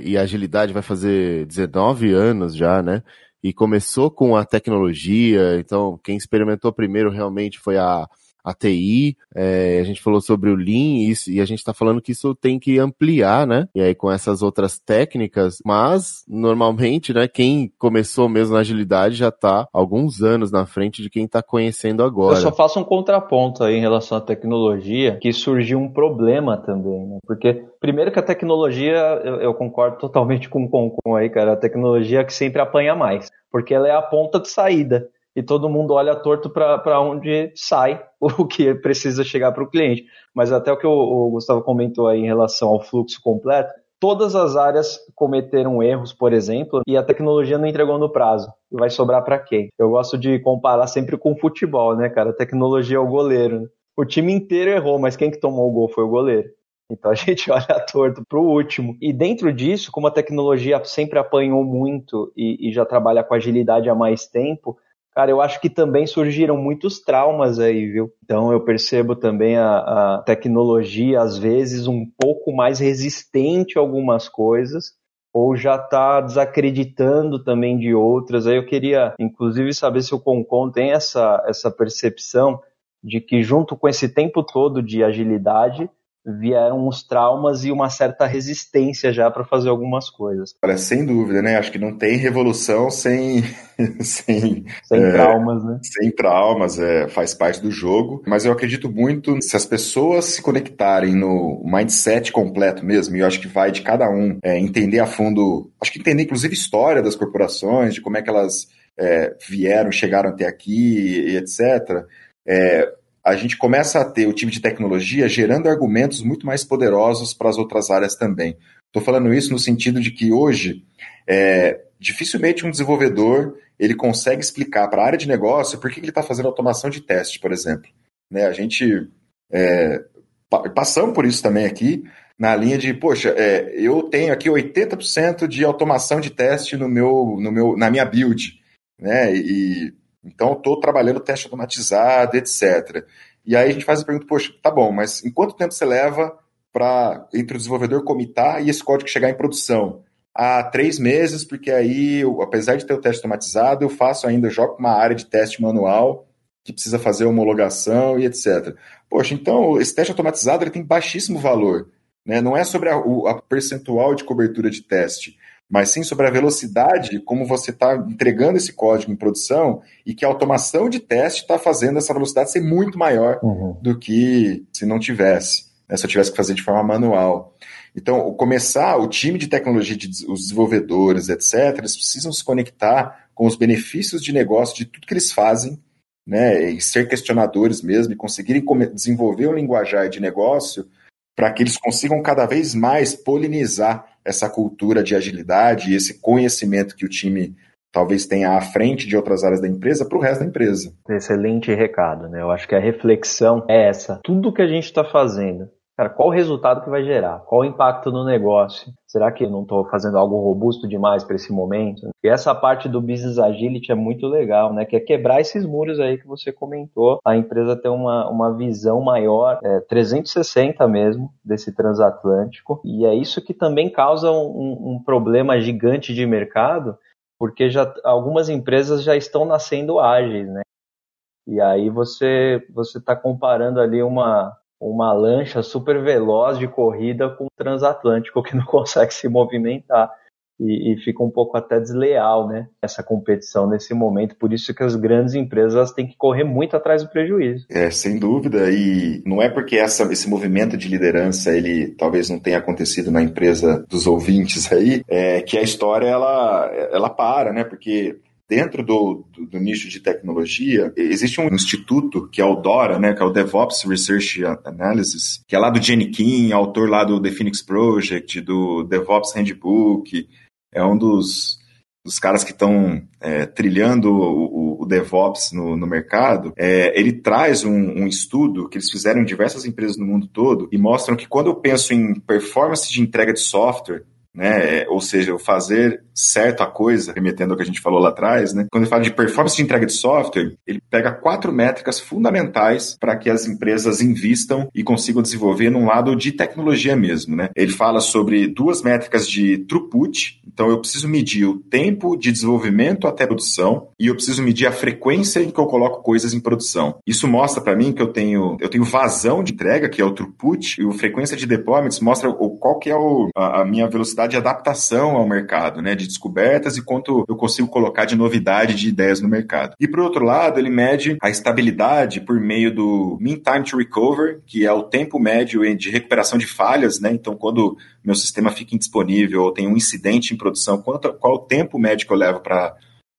Speaker 2: e a agilidade vai fazer 19 anos já, né? e começou com a tecnologia, então quem experimentou primeiro realmente foi a, a TI, é, a gente falou sobre o Lean isso, e a gente está falando que isso tem que ampliar, né? E aí com essas outras técnicas, mas normalmente, né, quem começou mesmo na agilidade já está alguns anos na frente de quem está conhecendo agora.
Speaker 3: Eu só faço um contraponto aí em relação à tecnologia, que surgiu um problema também, né? Porque Primeiro que a tecnologia, eu, eu concordo totalmente com o Concon aí, cara, a tecnologia é que sempre apanha mais, porque ela é a ponta de saída e todo mundo olha torto para onde sai *laughs* o que precisa chegar para o cliente. Mas até o que o, o, Gustavo comentou aí em relação ao fluxo completo, todas as áreas cometeram erros, por exemplo, e a tecnologia não entregou no prazo. E vai sobrar para quem? Eu gosto de comparar sempre com futebol, né, cara? A tecnologia é o goleiro. Né? O time inteiro errou, mas quem que tomou o gol foi o goleiro. Então a *laughs* gente olha torto para o último. E dentro disso, como a tecnologia sempre apanhou muito e, e, já trabalha com agilidade há mais tempo, cara, eu acho que também surgiram muitos traumas aí, viu? Então eu percebo também a, a tecnologia, às vezes, um pouco mais resistente a algumas coisas ou já está desacreditando também de outras. Aí eu queria, inclusive, saber se o Concon tem essa, essa percepção de que junto com esse tempo todo de agilidade, vieram os traumas e uma certa resistência já para fazer algumas coisas.
Speaker 4: Olha, sem dúvida, né? Acho que não tem revolução sem *laughs* sem,
Speaker 3: sem é, traumas, né?
Speaker 4: Sem traumas, é, faz parte do jogo. Mas eu acredito muito se as pessoas se conectarem no mindset completo mesmo, e eu acho que vai de cada um é, entender a fundo, acho que entender inclusive história das corporações, de como é que elas é, vieram, chegaram até aqui, e etc. É, a gente começa a ter o time de tecnologia gerando argumentos muito mais poderosos para as outras áreas também. Estou falando isso no sentido de que hoje, é, dificilmente um desenvolvedor ele consegue explicar para a área de negócio por que ele está fazendo automação de teste, por exemplo. Né, a gente é, passamos por isso também aqui, na linha de, poxa, é, eu tenho aqui 80% de automação de teste no meu, no meu, na minha build. Né, e então, estou trabalhando teste automatizado, etc. E aí a gente faz a pergunta, poxa, tá bom, mas em quanto tempo você leva para entre o desenvolvedor comitar e esse código chegar em produção? Há três meses, porque aí, eu, apesar de ter o teste automatizado, eu faço ainda, jogo uma área de teste manual que precisa fazer homologação e etc. Poxa, então esse teste automatizado ele tem baixíssimo valor. Né? Não é sobre a, a percentual de cobertura de teste, mas sim sobre a velocidade como você está entregando esse código em produção e que a automação de teste está fazendo essa velocidade ser muito maior uhum. do que se não tivesse, né, se eu tivesse que fazer de forma manual. Então, começar, o time de tecnologia, de, os desenvolvedores, etc., eles precisam se conectar com os benefícios de negócio de tudo que eles fazem, né, e ser questionadores mesmo, e conseguirem desenvolver um linguajar de negócio para que eles consigam cada vez mais polinizar essa cultura de agilidade e esse conhecimento que o time talvez tenha à frente de outras áreas da empresa para o resto da empresa.
Speaker 3: Excelente recado, né? Eu acho que a reflexão é essa. Tudo que a gente está fazendo, Cara, qual o resultado que vai gerar? Qual o impacto no negócio? Será que eu não estou fazendo algo robusto demais para esse momento? E essa parte do business agility é muito legal, né? Que é quebrar esses muros aí que você comentou. A empresa ter uma, uma visão maior, é, 360 mesmo, desse transatlântico. E é isso que também causa um, um problema gigante de mercado, porque já algumas empresas já estão nascendo ágeis, né? E aí você você está comparando ali uma uma lancha super veloz de corrida com um transatlântico que não *laughs* consegue se movimentar. e, e, fica um pouco até desleal, né? Essa competição nesse momento. Por isso que as grandes empresas têm que correr muito atrás do prejuízo.
Speaker 4: É, sem dúvida. E não é porque essa, esse movimento de liderança ele talvez não tenha acontecido na empresa dos ouvintes aí, é, que a história ela, ela para, né? Porque Dentro do, do, do, nicho de tecnologia, existe um instituto que é o DORA, né, que é o DevOps Research Analysis, que é lá do Jenny autor lá do The Phoenix Project, do DevOps Handbook, é um dos, dos caras que estão é, trilhando o, o, DevOps no, no mercado, é, ele traz um, um, estudo que eles fizeram em diversas empresas no mundo todo e mostram que quando eu penso em performance de entrega de software, né? Ou seja, o fazer certo a coisa, remetendo ao que a gente falou lá atrás, né? Quando ele fala de performance de entrega de software, ele pega quatro métricas fundamentais para que as empresas invistam e consigam desenvolver num lado de tecnologia mesmo, né? Ele fala sobre duas métricas de throughput, então eu preciso medir o tempo de desenvolvimento até produção e eu preciso medir a frequência em que eu coloco coisas em produção. Isso mostra para mim que eu tenho eu tenho vazão de entrega, que é o throughput, e a frequência de deployments mostra o, qual que é o, a, a minha velocidade de adaptação ao mercado, né, de descobertas e quanto eu consigo colocar de novidade de ideias no mercado. E por outro lado, ele mede a estabilidade por meio do mean time to recover, que é o tempo médio de recuperação de falhas, né? Então, quando meu sistema fica indisponível ou tem um incidente em produção, quanto, qual o tempo médio que eu levo para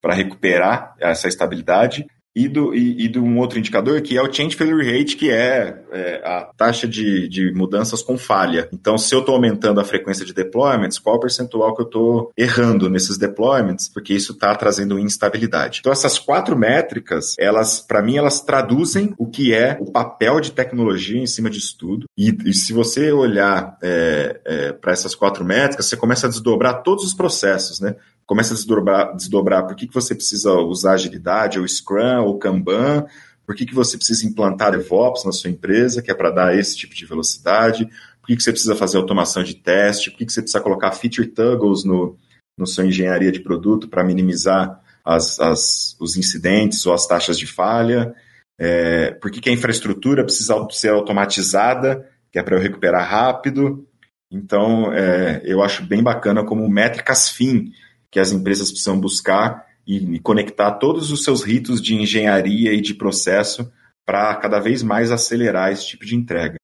Speaker 4: para recuperar essa estabilidade e do, e, e de um outro indicador que é o Change Failure Rate, que é, é a taxa de, de mudanças com falha. Então, se eu estou aumentando a frequência de deployments, qual o percentual que eu estou errando nesses deployments? Porque isso está trazendo instabilidade. Então, essas quatro métricas, elas, para mim, elas traduzem o que é o papel de tecnologia em cima disso tudo. E, e se você olhar é, é, para essas quatro métricas, você começa a desdobrar todos os processos, né? Começa a desdobrar, desdobrar por que, que você precisa usar agilidade, ou Scrum, ou Kanban, por que, que você precisa implantar DevOps na sua empresa, que é para dar esse tipo de velocidade, por que, que você precisa fazer automação de teste, por que, que você precisa colocar feature toggles no, no sua engenharia de produto para minimizar as, as, os incidentes ou as taxas de falha, é, por que, que a infraestrutura precisa ser automatizada, que é para eu recuperar rápido. Então, é, eu acho bem bacana como métricas fim que as empresas precisam buscar e, conectar todos os seus ritos de engenharia e de processo para cada vez mais acelerar esse tipo de entrega.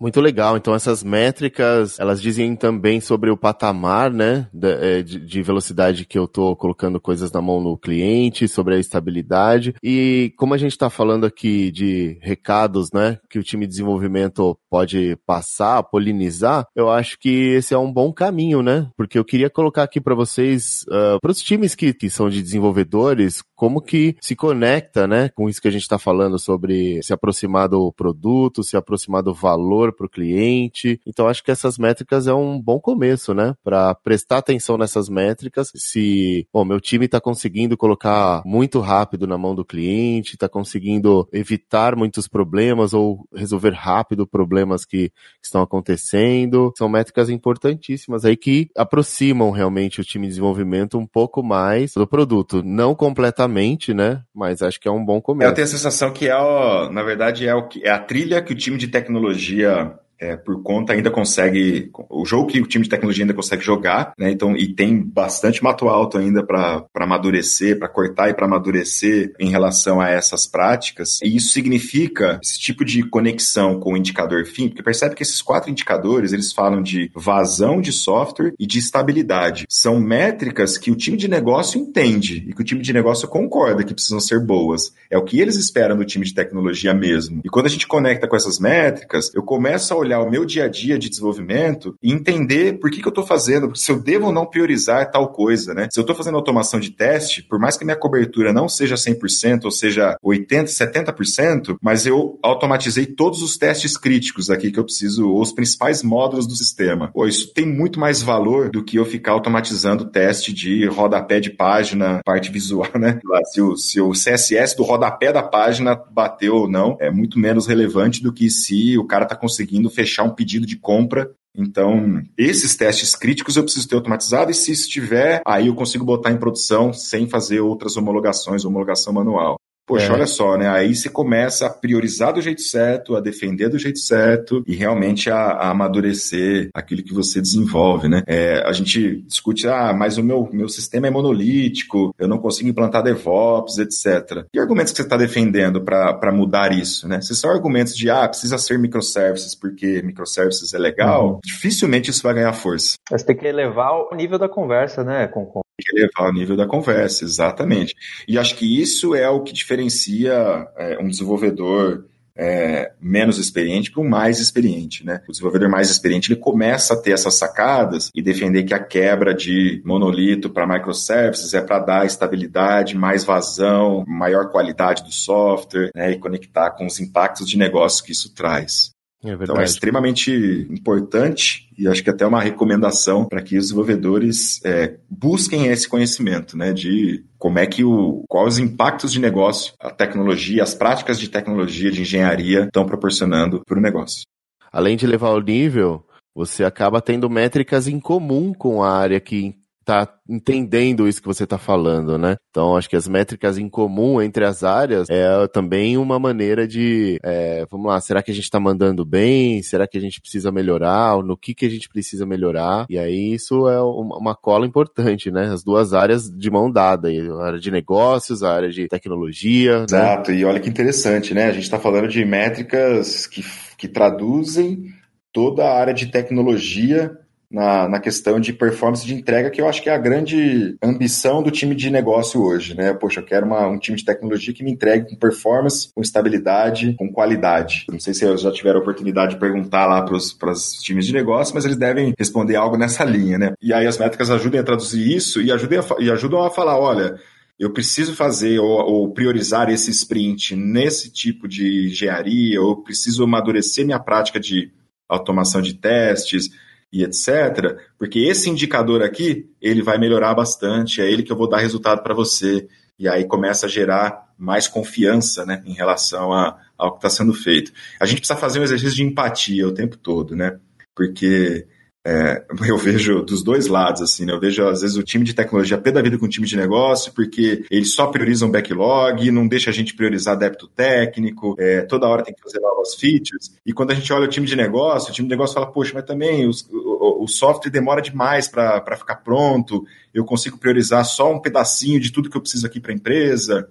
Speaker 2: Muito legal. Então essas métricas, elas dizem também sobre o patamar, né, é, de, de velocidade que eu estou colocando coisas na mão no cliente, sobre a estabilidade. E como a gente está falando aqui de recados, né, que o time de desenvolvimento pode passar, polinizar, eu acho que esse é um bom caminho, né? Porque eu queria colocar aqui para vocês, uh, ah, para os times que, que são de desenvolvedores, como que se conecta, né, com isso que a gente está falando sobre se aproximar do produto, se aproximar do valor para o cliente. Então acho que essas métricas é um bom começo, né, para prestar atenção nessas métricas. Se, bom, meu time está conseguindo colocar muito rápido na mão do cliente, está conseguindo evitar muitos problemas ou resolver rápido problemas que estão acontecendo, são métricas importantíssimas aí que aproximam realmente o time de desenvolvimento um pouco mais do produto, não completamente né? Mas acho que é um bom começo.
Speaker 4: Eu tenho a sensação que é, o, na verdade, é, o que, é a trilha que o time de tecnologia é, por conta ainda consegue o jogo que o time de tecnologia ainda consegue jogar, né? Então e tem bastante mato alto ainda para amadurecer, para cortar e para amadurecer em relação a essas práticas. E isso significa esse tipo de conexão com o indicador fim, porque percebe que esses quatro indicadores eles falam de vazão de software e de estabilidade. São métricas que o time de negócio entende e que o time de negócio concorda que precisam ser boas. É o que eles esperam do time de tecnologia mesmo. E quando a gente conecta com essas métricas, eu começo a olhar olhar o meu dia a dia de desenvolvimento e entender por que, que eu estou fazendo, se eu devo ou não priorizar tal coisa, né? Se eu estou fazendo automação de teste, por mais que minha cobertura não seja 100%, ou seja 80%, 70%, mas eu automatizei todos os testes críticos aqui que eu preciso, os principais módulos do sistema. Pô, isso tem muito mais valor do que eu ficar automatizando teste de rodapé de página, parte visual, né? Se o, se o CSS do rodapé da página bateu ou não, é muito menos relevante do que se o cara está conseguindo fechar um pedido de compra. Então, esses testes críticos eu preciso ter automatizado e se estiver, aí eu consigo botar em produção sem fazer outras homologações, homologação manual. Poxa, é. olha só, né? Aí você começa a priorizar do jeito certo, a defender do jeito certo e realmente a, a amadurecer aquilo que você desenvolve, né? É, a gente discute, ah, mas o meu, meu sistema é monolítico, eu não consigo implantar DevOps, etc. E argumentos que você está defendendo para mudar isso, né? Se são argumentos de, ah, precisa ser microservices porque microservices é legal, uhum. dificilmente isso vai ganhar força.
Speaker 3: Mas tem que elevar o nível da conversa, né, com, com
Speaker 4: que elevar o nível da conversa, exatamente. E acho que isso é o que diferencia é, um desenvolvedor é, menos experiente para um mais experiente, né? O desenvolvedor mais experiente ele começa a ter essas sacadas e defender que a quebra de monolito para microservices é para dar estabilidade, mais vazão, maior qualidade do software, né? E conectar com os impactos de negócio que isso traz. É então é extremamente importante e acho que até uma recomendação para que os desenvolvedores é, busquem esse conhecimento, né, de como é que o, quais os impactos de negócio, a tecnologia, as práticas de tecnologia, de engenharia estão proporcionando para o negócio.
Speaker 2: Além de levar o nível, você acaba tendo métricas em comum com a área que tá entendendo isso que você está falando, né? Então, acho que as métricas em comum entre as áreas é também uma maneira de, é, vamos lá, será que a gente está mandando bem? Será que a gente precisa melhorar? No que que a gente precisa melhorar? E aí isso é uma cola importante, né? As duas áreas de mão dada, a área de negócios, a área de tecnologia.
Speaker 4: Né? Exato, né? e olha que interessante, né? A gente está falando de métricas que, que traduzem toda a área de tecnologia na, na questão de performance de entrega, que eu acho que é a grande ambição do time de negócio hoje, né? Poxa, eu quero uma, um time de tecnologia que me entregue com performance, com estabilidade, com qualidade. Não sei se eu já tiveram a oportunidade de perguntar lá para os times de negócio, mas eles devem responder algo nessa *laughs* linha, né? E aí as métricas ajudem a traduzir isso e a, e ajudam a falar, olha, eu preciso fazer ou, ou, priorizar esse sprint nesse tipo de engenharia, ou preciso amadurecer minha prática de automação de testes, e etc. Porque esse indicador aqui, ele vai melhorar bastante, é ele que eu vou dar resultado para você. E aí começa a gerar mais confiança né, em relação a, ao que está sendo feito. A gente precisa fazer um exercício de empatia o tempo todo, né? Porque é, eu vejo dos dois lados, assim, né? Eu vejo, às vezes, o time de tecnologia pé da vida com o time de negócio, porque eles só priorizam backlog, não deixa a gente priorizar débito técnico, é, toda hora tem que fazer novas features. E quando a gente olha o time de negócio, o time de negócio fala, poxa, mas também os, o, o, software demora demais para ficar pronto, eu consigo priorizar só um pedacinho de tudo que eu preciso aqui para a empresa.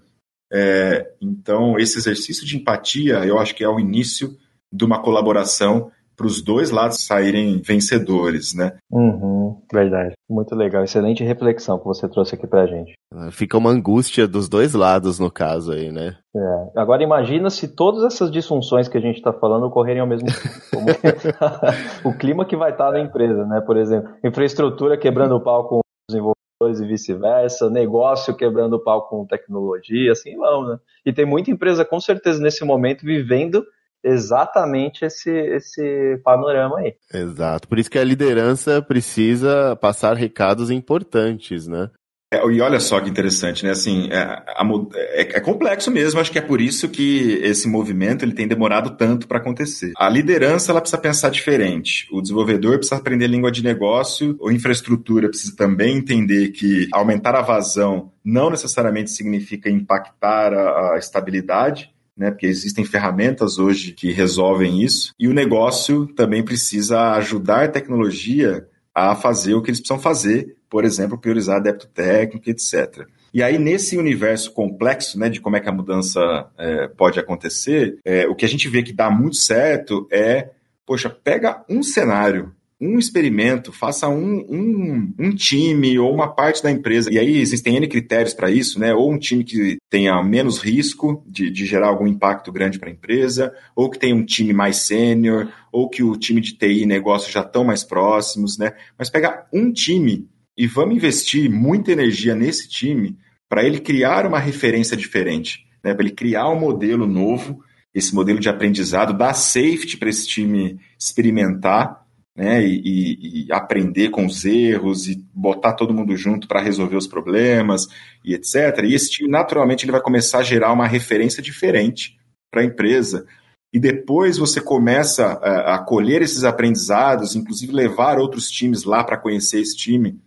Speaker 4: É, então, esse exercício de empatia, eu acho que é o início de uma colaboração para os dois lados saírem vencedores, né?
Speaker 3: Uhum, verdade. Muito legal. Excelente reflexão que você trouxe aqui para a gente.
Speaker 2: Fica uma angústia dos dois lados, no caso aí, né?
Speaker 3: É. Agora imagina se todas essas disfunções que a gente está falando ocorrerem ao mesmo tempo. *laughs* o clima que vai estar na empresa, né? Por exemplo, infraestrutura quebrando o pau com os desenvolvedores e vice-versa, negócio quebrando o pau com tecnologia, assim vão, né? E tem muita empresa com certeza nesse momento vivendo exatamente esse, esse panorama aí.
Speaker 2: Exato. Por isso que a liderança precisa passar recados importantes, né?
Speaker 4: É, e olha só que interessante, né? Assim, é, a, é, é, complexo mesmo. Acho que é por isso que esse movimento ele tem demorado tanto para acontecer. A liderança ela precisa pensar diferente. O desenvolvedor precisa aprender língua de negócio. A infraestrutura precisa também entender que aumentar a vazão não necessariamente significa impactar a, a estabilidade né? Porque existem ferramentas hoje que resolvem isso. E o negócio também precisa ajudar a tecnologia a fazer o que eles precisam fazer, por exemplo, priorizar débito técnico, etc. E aí, nesse universo complexo, né, de como é que a mudança é, pode acontecer, é, o que a gente vê que dá muito certo é, poxa, pega um cenário um experimento, faça um, um, um, time ou uma parte da empresa. E aí existem N critérios para isso, né? Ou um time que tenha menos risco de, de gerar algum impacto grande para a empresa, ou que tenha um time mais sênior, ou que o time de TI e negócio já estão mais próximos, né? Mas pegar um time e vamos investir muita energia nesse time para ele criar uma referência diferente, né? Para ele criar um modelo novo, esse modelo de aprendizado, dar safety para esse time experimentar né, e, e, aprender com os erros e botar todo mundo junto para resolver os problemas e etc. E esse time, naturalmente, ele vai começar a gerar uma referência diferente para a empresa. E depois você começa a, a colher esses aprendizados, inclusive levar outros times lá para conhecer esse time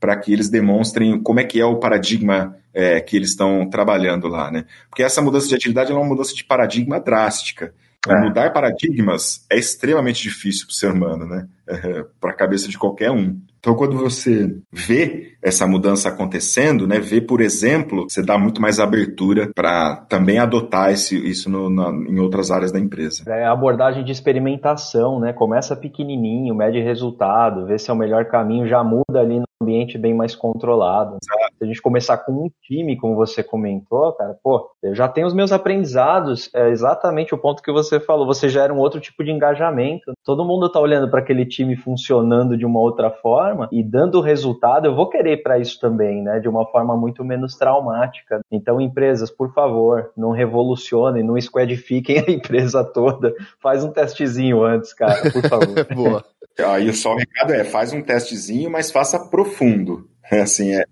Speaker 4: para que eles demonstrem como é que é o paradigma é, que eles estão trabalhando lá, né? Porque essa mudança de agilidade é uma mudança de paradigma drástica. É. Mudar paradigmas é extremamente difícil para o ser humano, né? É, para a cabeça de qualquer um. Então, quando você vê essa mudança acontecendo, né, vê, por exemplo, você dá muito mais abertura para também adotar esse, isso no, na, em outras áreas da empresa.
Speaker 3: É a abordagem de experimentação, né? Começa pequenininho, mede resultado, vê se é o melhor caminho, já muda ali no ambiente bem mais controlado. Exato. Se a gente começar com um time, como você comentou, cara, pô, eu já tenho os meus aprendizados, é exatamente o ponto que você falou, você gera um outro tipo de engajamento. Todo mundo tá olhando para aquele time funcionando de uma outra forma e dando resultado, eu vou querer para isso também, né, de uma forma muito menos traumática. Então, empresas, por favor, não revolucionem, não squadifiquem *laughs* a empresa toda. Faz um testezinho antes, cara, por favor. *laughs*
Speaker 4: Boa. Aí só o recado é, faz um testezinho, mas faça profundo. É assim, é, é,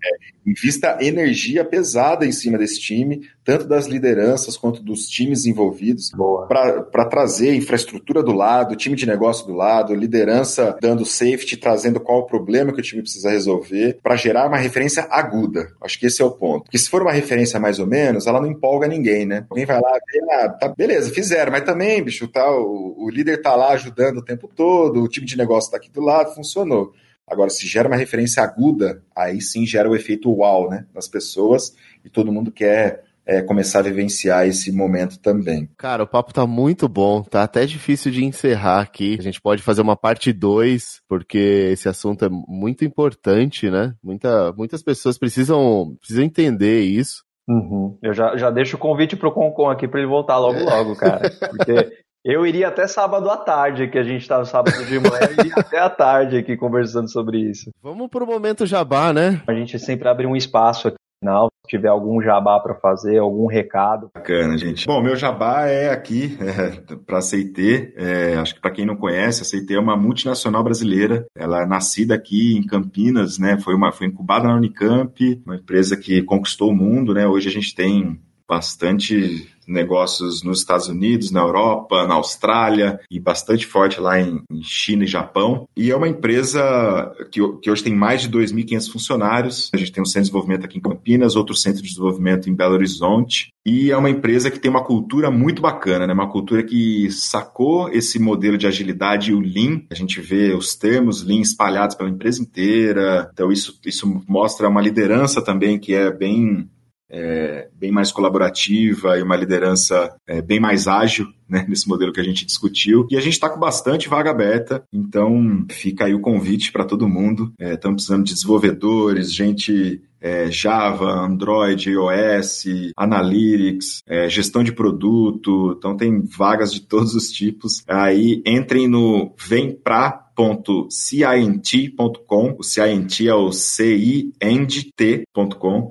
Speaker 4: invista energia pesada em cima desse time, tanto das lideranças quanto dos times envolvidos, para trazer infraestrutura do lado, time de negócio do lado, liderança dando safety, trazendo qual o problema que o time precisa resolver, para gerar uma referência aguda. Acho que esse é o ponto. Porque se for uma referência mais ou menos, ela não empolga ninguém, né? Alguém vai lá, ah, tá, beleza, fizeram, mas também, bicho, tá, o, o líder tá lá ajudando o tempo todo, o time de negócio tá aqui do lado, funcionou. Agora, se gera uma referência aguda, aí sim gera o efeito uau, né? Nas pessoas e todo mundo quer é, começar a vivenciar esse momento também.
Speaker 2: Cara, o papo tá muito bom, tá até difícil de encerrar aqui. A gente pode fazer uma parte 2, porque esse assunto é muito importante, né? Muita, muitas pessoas precisam, precisam entender isso.
Speaker 3: Uhum. Eu já, já deixo o convite pro Concon aqui para ele voltar logo logo, cara. *laughs* Porque eu iria até sábado à tarde, que a gente estava sábado de manhã, e iria até à tarde aqui conversando sobre isso.
Speaker 2: Vamos para o momento jabá, né?
Speaker 3: A gente sempre abre um espaço aqui no final, se tiver algum jabá para fazer, algum recado.
Speaker 4: Bacana, gente. Bom, meu jabá é aqui é, para a CIT. É, acho que para quem não conhece, a CIT é uma multinacional brasileira. Ela é nascida aqui em Campinas, né? Foi uma foi incubada na Unicamp, uma empresa que conquistou o mundo, né? Hoje a gente tem bastante negócios nos Estados Unidos, na Europa, na Austrália e bastante forte lá em, China e Japão. E é uma empresa que, que hoje tem mais de 2.500 funcionários. A gente tem um centro de desenvolvimento aqui em Campinas, outro centro de desenvolvimento em Belo Horizonte. E é uma empresa que tem uma cultura muito bacana, né? Uma cultura que sacou esse modelo de agilidade e o Lean. A gente vê os termos Lean espalhados pela empresa inteira. Então isso, isso mostra uma liderança também que é bem é, bem mais colaborativa e uma liderança é, bem mais ágil, né, nesse modelo que a gente discutiu. E a gente está com bastante vaga aberta, então fica aí o convite para todo mundo. Estamos é, precisando de desenvolvedores, gente é, Java, Android, iOS, Analytics, é, gestão de produto, então tem vagas de todos os tipos. Aí entrem no vem pra cint.com, o CINT é o CINDT.com,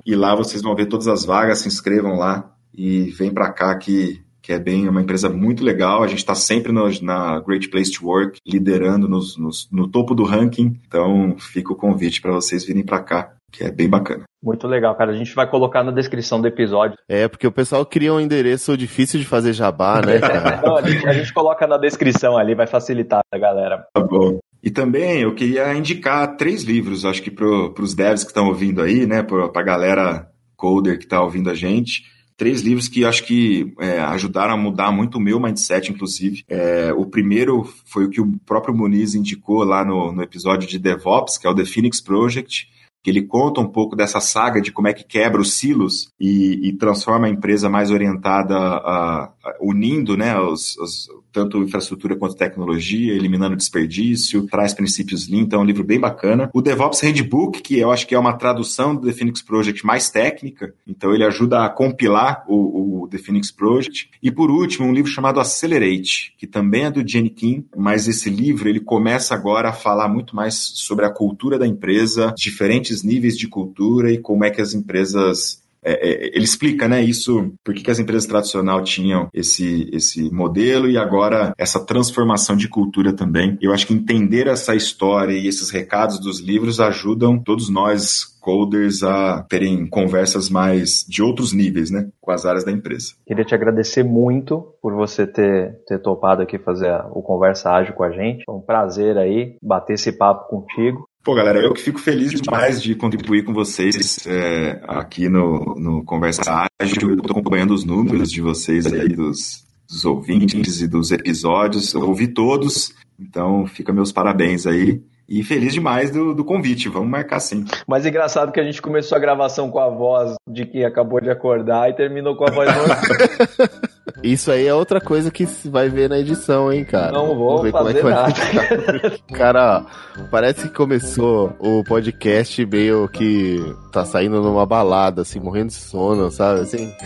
Speaker 4: e lá vocês vão ver todas as vagas, se inscrevam lá e vem para cá que que é bem uma empresa muito legal. A gente está sempre no, na Great Place to Work, liderando nos, nos, no topo do ranking. Então, fica o convite para vocês virem para cá, que é bem bacana.
Speaker 3: Muito legal, cara. A gente vai colocar na descrição do episódio.
Speaker 2: É, porque o pessoal cria um endereço difícil de fazer jabá, né, *laughs*
Speaker 3: cara? Não, a, gente, a gente coloca na descrição ali, vai facilitar a galera.
Speaker 4: Tá bom. E também eu queria indicar três livros, acho que para os devs que estão ouvindo aí, né, para a galera coder que está ouvindo a gente. Três livros que acho que é, ajudaram a mudar muito o meu mindset, inclusive. É, o primeiro foi o que o próprio Muniz indicou lá no, no episódio de DevOps, que é o The Phoenix Project que ele conta um pouco dessa saga de como é que quebra os silos e, e transforma a empresa mais orientada a, a unindo né, os, os, tanto infraestrutura quanto tecnologia, eliminando desperdício, traz princípios Lean, então é um livro bem bacana. O DevOps Handbook, que eu acho que é uma tradução do The Phoenix Project mais técnica, então ele ajuda a compilar o, o The Phoenix Project. E por último, um livro chamado Accelerate, que também é do Jenny Kim, mas esse livro ele começa agora a falar muito mais sobre a cultura da empresa, diferentes níveis de cultura e como é que as empresas é, é, ele explica, né, isso, por que, as empresas tradicionais tinham esse, esse modelo e agora essa transformação de cultura também. Eu acho que entender essa história e esses recados dos livros ajudam todos nós coders a terem conversas mais de outros níveis, né, com as áreas da empresa.
Speaker 3: Queria te agradecer muito por você ter, ter topado aqui fazer o Conversa Ágil com a gente. Foi um prazer aí bater esse papo contigo.
Speaker 4: Pô, galera, eu que fico feliz demais de contribuir com vocês é, aqui no, no Conversa Ágil. Eu tô acompanhando os números de vocês aí, dos, dos ouvintes e dos episódios. Eu ouvi todos, então fica meus parabéns aí. E feliz demais do, do convite, vamos marcar sim.
Speaker 3: Mas engraçado que a gente começou a gravação com a voz de quem acabou de acordar e terminou com a voz *laughs*
Speaker 2: Isso aí é outra coisa que vai ver na edição, hein, cara.
Speaker 3: Não vou
Speaker 2: ver
Speaker 3: fazer
Speaker 2: como é que
Speaker 3: nada.
Speaker 2: vai ficar. Cara, parece que começou o podcast meio que tá saindo numa balada, assim, morrendo de sono, sabe? Assim. *laughs*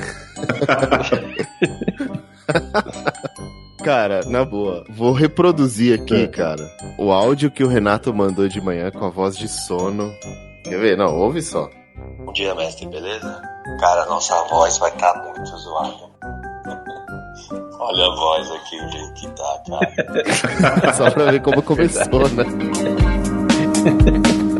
Speaker 2: Cara, na boa, vou reproduzir aqui,
Speaker 3: É.
Speaker 2: cara, o áudio que o Renato mandou de manhã com a voz de sono. Quer ver? Não, ouve só.
Speaker 5: Bom dia, mestre, beleza? Cara, nossa voz vai estar muito zoada. Olha a voz aqui, o jeito que tá, cara. *laughs*
Speaker 2: Só pra ver como começou, né? *laughs*